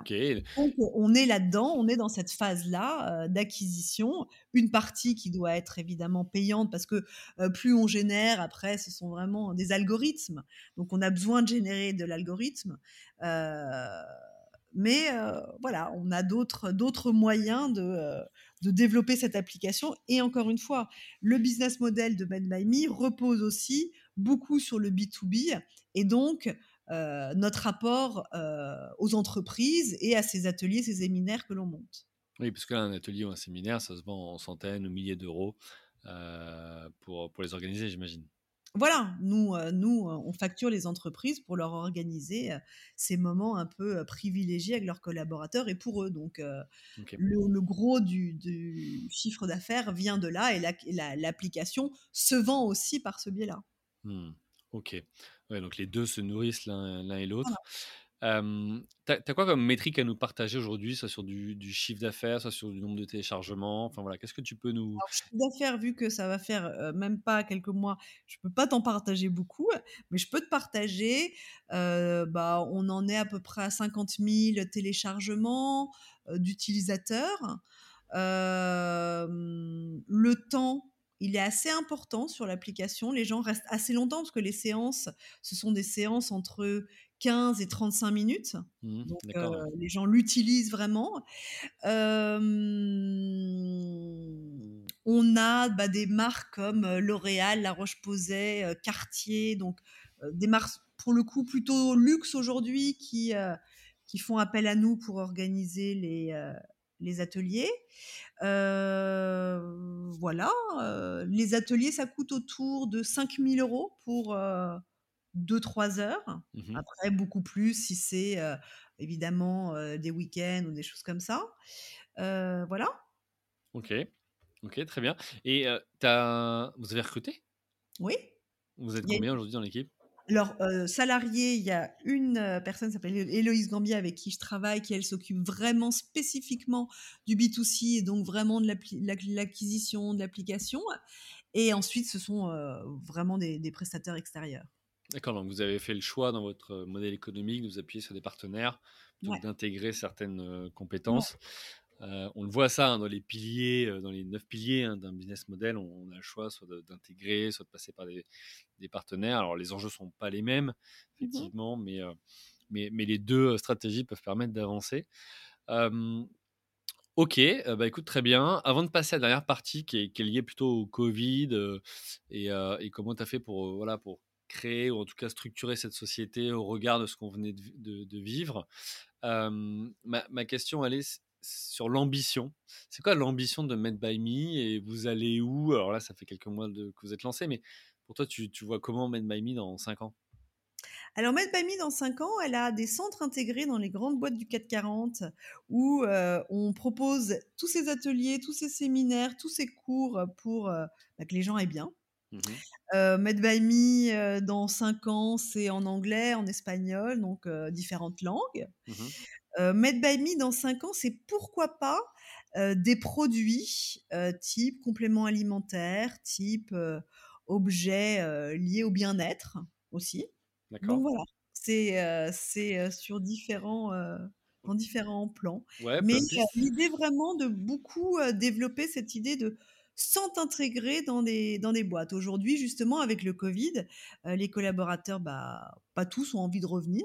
Donc, on est là-dedans, on est dans cette phase-là d'acquisition. Une partie qui doit être évidemment payante parce que plus on génère, après, ce sont vraiment des algorithmes. Donc, on a besoin de générer de l'algorithme. mais voilà, on a d'autres moyens de, de développer cette application. Et encore une fois, le business model de Med by Me repose aussi beaucoup sur le B2B. Et donc, euh, notre rapport euh, aux entreprises et à ces ateliers, ces séminaires que l'on monte. Oui, parce qu'un atelier ou un séminaire, ça se vend en centaines ou milliers d'euros euh, pour, pour les organiser, j'imagine. Voilà, nous, nous, on facture les entreprises pour leur organiser ces moments un peu privilégiés avec leurs collaborateurs et pour eux. Donc, le, gros du, chiffre d'affaires vient de là et l'application se vend aussi par ce biais-là. Mmh. Ok. Ouais, donc les deux se nourrissent l'un et l'autre. tu as, quoi comme métrique à nous partager aujourd'hui, soit sur du, chiffre d'affaires, soit sur du nombre de téléchargements? Enfin voilà, qu'est-ce que tu peux nous. Alors, chiffre d'affaires, vu que ça va faire même pas quelques mois, je peux pas t'en partager beaucoup, mais je peux te partager. bah, on en est à peu près à 50 000 téléchargements d'utilisateurs. le temps il est assez important sur l'application. Les gens restent assez longtemps parce que les séances, ce sont des séances entre 15 et 35 minutes. Mmh, Donc, euh, les gens l'utilisent vraiment. on a bah, des marques comme euh, L'Oréal, La Roche-Posay, euh, Cartier, donc des marques pour le coup plutôt luxe aujourd'hui qui, qui font appel à nous pour organiser les, les ateliers. Euh, voilà, euh, les ateliers, ça coûte autour de 5000 euros pour 2-3 euh, heures. Mmh Après, beaucoup plus si c'est évidemment des week-ends ou des choses comme ça. voilà. Ok, ok, très bien. Et as... vous avez recruté? Oui. Vous êtes combien aujourd'hui dans l'équipe? Alors, euh, salarié, il y a une euh, personne qui s'appelle Héloïse Gambier avec qui je travaille, qui elle s'occupe vraiment spécifiquement du B2C et donc vraiment de l'acquisition de l'application. Et ensuite, ce sont euh, vraiment des, prestataires extérieurs. D'accord, donc vous avez fait le choix dans votre modèle économique de vous appuyer sur des partenaires, d'intégrer certaines compétences. Euh, on le voit ça hein, dans les piliers, euh, dans les neuf piliers hein, d'un business model, on, on, a le choix soit d'intégrer, soit de passer par des, des, partenaires. Alors les enjeux sont pas les mêmes, effectivement, mmh mais, euh, mais, mais, les deux stratégies peuvent permettre d'avancer. Ok, bah écoute, très bien. Avant de passer à la dernière partie qui est, qui est liée plutôt au Covid et, et, comment tu as fait pour, voilà, pour créer ou en tout cas structurer cette société au regard de ce qu'on venait de, de, de vivre. Ma, ma, question, elle est sur l'ambition. C'est quoi l'ambition de Made by Me et vous allez où? Alors là, ça fait quelques mois de, que vous êtes lancé, mais pour toi, tu, tu vois comment Made by Me dans 5 ans? Alors, Made by Me, dans 5 ans, elle a des centres intégrés dans les grandes boîtes du 440 où euh, on propose tous ces ateliers, tous ces séminaires, tous ces cours pour euh, bah, que les gens aient bien. Mmh euh, Made by Me, dans 5 ans, c'est en anglais, en espagnol, donc différentes langues. Mmh euh, Made by Me, dans 5 ans, c'est pourquoi pas euh, des produits type compléments alimentaires, type objets liés au bien-être aussi. Donc voilà, c'est c'est sur différents, dans différents plans. Ouais, Mais l'idée vraiment de beaucoup développer cette idée de sans intégrer dans des, dans des boîtes. Aujourd'hui, justement, avec le Covid, euh, les collaborateurs, bah, pas tous ont envie de revenir.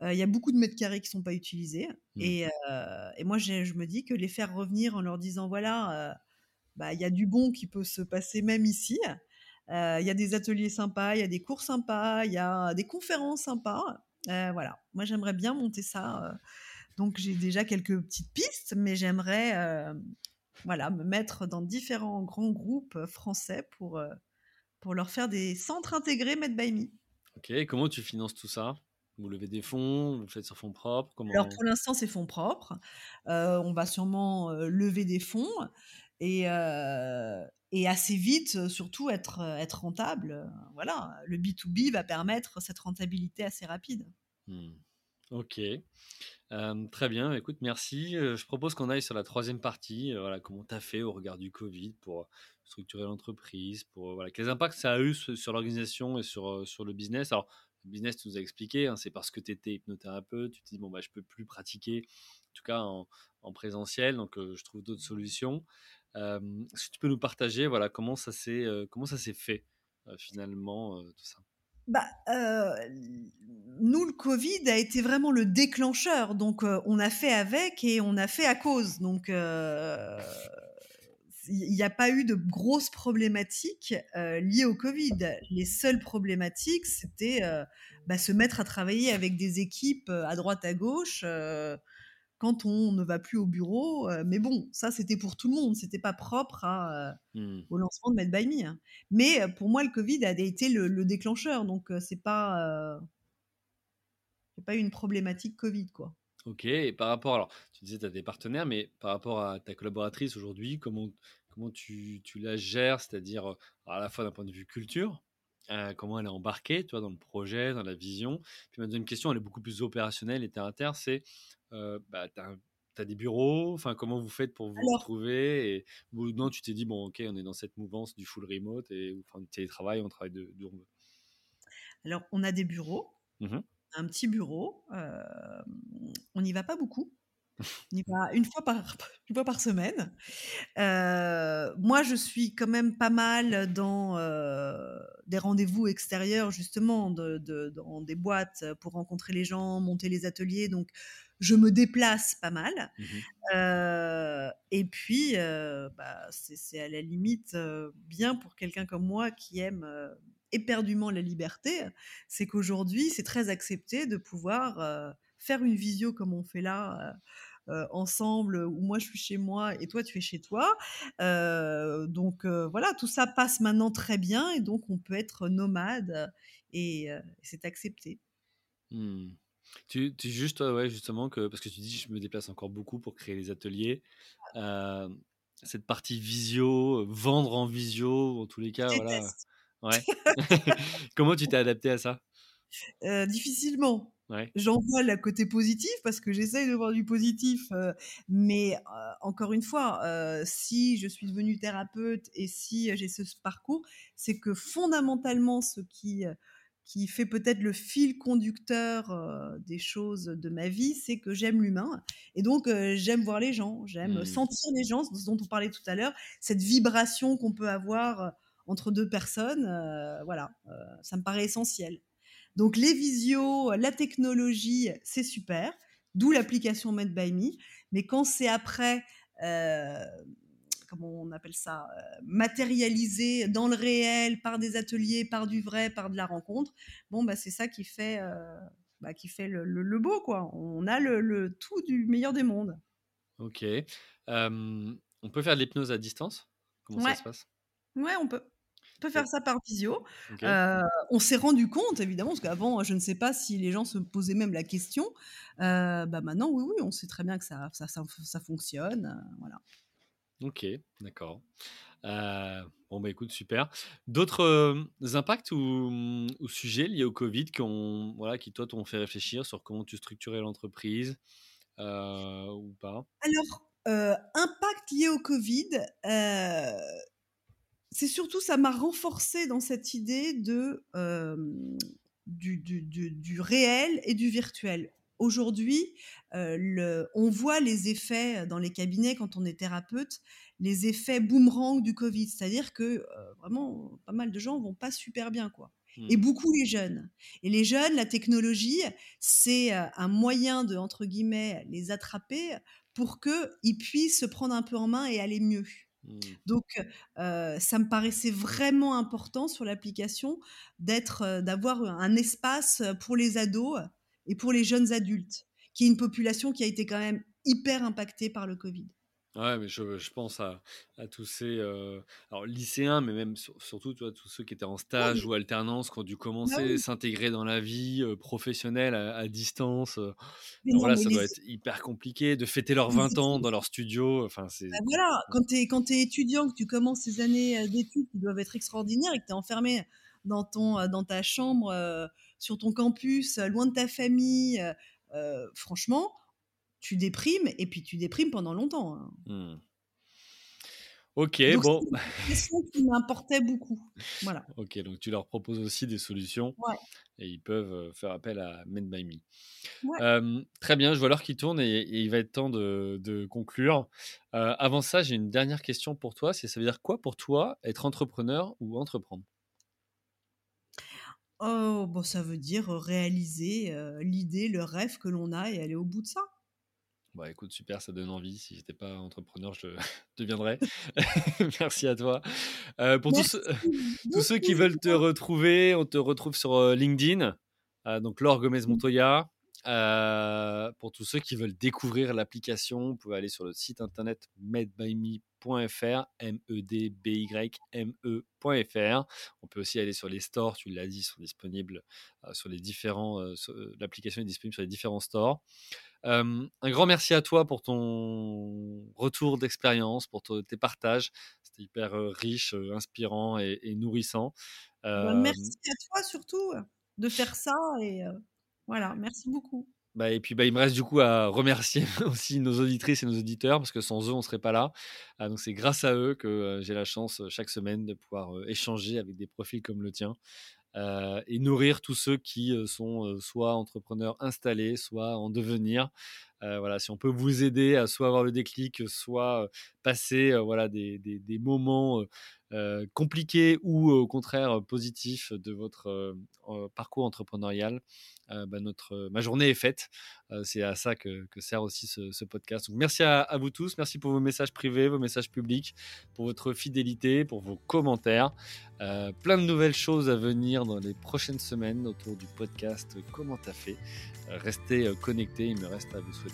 Il euh, y a beaucoup de mètres carrés qui sont pas utilisés. Mmh. Et, euh, et, moi, je me dis que les faire revenir en leur disant, voilà, bah, il y a du bon qui peut se passer même ici. Il y a des ateliers sympas, il y a des cours sympas, il y a des conférences sympas. voilà, moi j'aimerais bien monter ça. donc j'ai déjà quelques petites pistes, mais j'aimerais voilà, me mettre dans différents grands groupes français pour, pour leur faire des centres intégrés Made by Me. Ok, comment tu finances tout ça? Vous levez des fonds, vous le faites sur fonds propres comment... Alors pour l'instant c'est fonds propres. Euh, on va sûrement euh, lever des fonds et, euh, et assez vite surtout être, être rentable. Voilà, le B2B va permettre cette rentabilité assez rapide. Mmh. Ok. Euh, très bien, écoute, merci. Je propose qu'on aille sur la troisième partie. Voilà, comment tu as fait au regard du Covid pour structurer l'entreprise, pour voilà, quels impacts ça a eu sur, l'organisation et sur, sur le business. Alors, le business, tu nous as expliqué, hein, c'est parce que tu étais hypnothérapeute, tu te dis, bon, bah, je peux plus pratiquer, en tout cas en, en présentiel, donc je trouve d'autres solutions. Que tu peux nous partager voilà, comment ça s'est s'est fait finalement, tout ça? Bah, euh, nous, le Covid a été vraiment le déclencheur. Donc, euh, on a fait avec et on a fait à cause. Donc, euh, il n'y a pas eu de grosses problématiques euh, liées au Covid. Les seules problématiques, c'était euh, bah, se mettre à travailler avec des équipes euh, à droite à gauche quand on ne va plus au bureau. Mais bon, ça, c'était pour tout le monde. C'était pas propre à, mmh. au lancement de Made by Me. Hein. Mais pour moi, le Covid a été le, le déclencheur. Donc, c'est pas, c'est pas une problématique Covid, quoi. Ok. Et par rapport, alors, tu disais, tu as des partenaires, mais par rapport à ta collaboratrice aujourd'hui, comment, comment tu, tu la gères? C'est-à-dire, à la fois d'un point de vue culture, euh, comment elle est embarquée, tu vois, dans le projet, dans la vision? Puis ma deuxième question, elle est beaucoup plus opérationnelle et terre à terre, c'est, euh, bah, tu as, des bureaux, enfin, comment vous faites pour vous Alors, retrouver et, ou non, tu t'es dit, bon, ok, on est dans cette mouvance du full remote et enfin, du télétravail, on travaille de, de on veut. Alors, on a des bureaux, mmh un petit bureau, euh, on n'y va pas beaucoup. On y va une fois par, une fois par semaine. Euh, moi, je suis quand même pas mal dans euh, des rendez-vous extérieurs, justement, de, de, dans des boîtes pour rencontrer les gens, monter les ateliers. Donc, je me déplace pas mal. Mmh euh, et puis, bah, c'est à la limite bien pour quelqu'un comme moi qui aime éperdument la liberté. C'est qu'aujourd'hui, c'est très accepté de pouvoir euh, faire une visio comme on fait là. Euh, ensemble, où moi je suis chez moi et toi tu es chez toi. Euh, donc euh, voilà, tout ça passe maintenant très bien et donc on peut être nomade et c'est accepté. Mmh. Tu, tu juste, ouais, justement, que, parce que tu dis je me déplace encore beaucoup pour créer les ateliers. cette partie visio, vendre en visio, en tous les cas, voilà. Ouais. Comment tu t'es adapté à ça? Difficilement. Ouais. J'en vois le côté positif parce que j'essaye de voir du positif, euh, mais euh, encore une fois, euh, si je suis devenue thérapeute et si j'ai ce parcours, c'est que fondamentalement, ce qui qui fait peut-être le fil conducteur euh, des choses de ma vie, c'est que j'aime l'humain. Et donc, euh, j'aime voir les gens, j'aime Mmh. sentir les gens, ce dont on parlait tout à l'heure, cette vibration qu'on peut avoir euh, entre deux personnes. euh, voilà, euh, ça me paraît essentiel. Donc, les visios, la technologie, c'est super, d'où l'application Made by Me. Mais quand c'est après, euh, comment on appelle ça, euh, matérialisé dans le réel, par des ateliers, par du vrai, par de la rencontre, bon, bah, c'est ça qui fait, euh, bah, qui fait le, le- le beau, quoi. On a le, le tout du meilleur des mondes. Ok. On peut faire de l'hypnose à distance? Comment ça se passe? Ouais, on peut. On peut faire ça par visio. Euh, on s'est rendu compte, évidemment, parce qu'avant, je ne sais pas si les gens se posaient même la question. Euh, bah maintenant, oui, oui, on sait très bien que ça, ça, ça, ça fonctionne. euh, voilà. Ok, d'accord. Bon, bah écoute, super. D'autres impacts ou, ou sujets liés au Covid qui, ont, voilà, qui toi, t'ont fait réfléchir sur comment tu structurais l'entreprise ou pas? Alors, impact lié au Covid, c'est surtout, ça m'a renforcé dans cette idée de, euh, du, du- du- du réel et du virtuel. Aujourd'hui, euh, on voit les effets dans les cabinets quand on est thérapeute, les effets boomerang du Covid, c'est-à-dire que euh, vraiment pas mal de gens vont pas super bien, quoi. Et Hmm. beaucoup les jeunes. Et les jeunes, la technologie, c'est euh, un moyen de entre guillemets les attraper pour qu'ils puissent se prendre un peu en main et aller mieux. Hmm. Donc, ça me paraissait vraiment important sur l'application d'avoir un espace pour les ados et pour les jeunes adultes, qui est une population qui a été quand même hyper impactée par le Covid. Ouais, mais je, je pense à, à tous ces euh, alors, lycéens, mais même sur- surtout tu vois, tous ceux qui étaient en Ouais, stage ou alternance, qui ont dû bah commencer à oui. s'intégrer dans la vie euh, professionnelle à, à distance. euh. Non, voilà, mais ça les, doit être hyper compliqué de fêter leurs les 20 ans équipes, dans leur studio. Enfin, c'est. bah voilà, quand tu es, quand t'es étudiant, que tu commences ces années euh, d'études qui doivent être extraordinaires et que tu es enfermé dans, ton, euh, dans ta chambre, euh, sur ton campus, euh, loin de ta famille, euh, euh, franchement, tu déprimes et puis tu déprimes pendant longtemps. hein. Hmm. Ok, Donc, bon. c'est une question qui m'importait beaucoup. Voilà. Ok, donc tu leur proposes aussi des solutions Ouais. et ils peuvent euh, faire appel à Made by Me. Ouais. Euh, très bien, je vois l'heure qui tourne et, et il va être temps de, de conclure. Euh, avant ça, j'ai une dernière question pour toi. C'est ça veut dire quoi pour toi être entrepreneur ou entreprendre? Oh, bon, ça veut dire réaliser euh, l'idée, le rêve que l'on a et aller au bout de ça. Bah écoute, super, ça donne envie. Si j'étais pas entrepreneur, je deviendrais. Merci à toi. Euh, pour tous, tous ceux qui veulent te retrouver, on te retrouve sur euh, LinkedIn, euh, donc Laure Gomez Montoya. Euh, pour tous ceux qui veulent découvrir l'application, vous pouvez aller sur le site internet medbyme.fr, M-E-D-B-Y-M-E.fr. On peut aussi aller sur les stores, tu l'as dit, sont disponibles euh, sur les différents. euh, L'application est disponible sur les différents stores. Euh, un grand merci à toi pour ton retour d'expérience, pour te- tes partages. C'était hyper riche, inspirant et, et nourrissant. Bah, Euh, merci à toi surtout de faire ça et euh, voilà, merci beaucoup. bah, et puis bah, il me reste du coup à remercier aussi nos auditrices et nos auditeurs parce que sans eux on serait pas là. Ah, donc c'est grâce à eux que euh, j'ai la chance euh, chaque semaine de pouvoir euh, échanger avec des profils comme le tien. Euh, et nourrir tous ceux qui euh, sont euh, soit entrepreneurs installés, soit en devenir. Euh, voilà, si on peut vous aider à soit avoir le déclic, soit passer voilà, des, des- moments euh, compliqués ou au contraire positifs de votre parcours entrepreneurial, euh, bah, notre, ma journée est faite. C'est à ça que, sert aussi ce, podcast. Merci à, à vous tous, merci pour vos messages privés, vos messages publics, pour votre fidélité, pour vos commentaires. Plein de nouvelles choses à venir dans les prochaines semaines autour du podcast Comment t'as fait? Restez connectés. Il me reste à vous souhaiter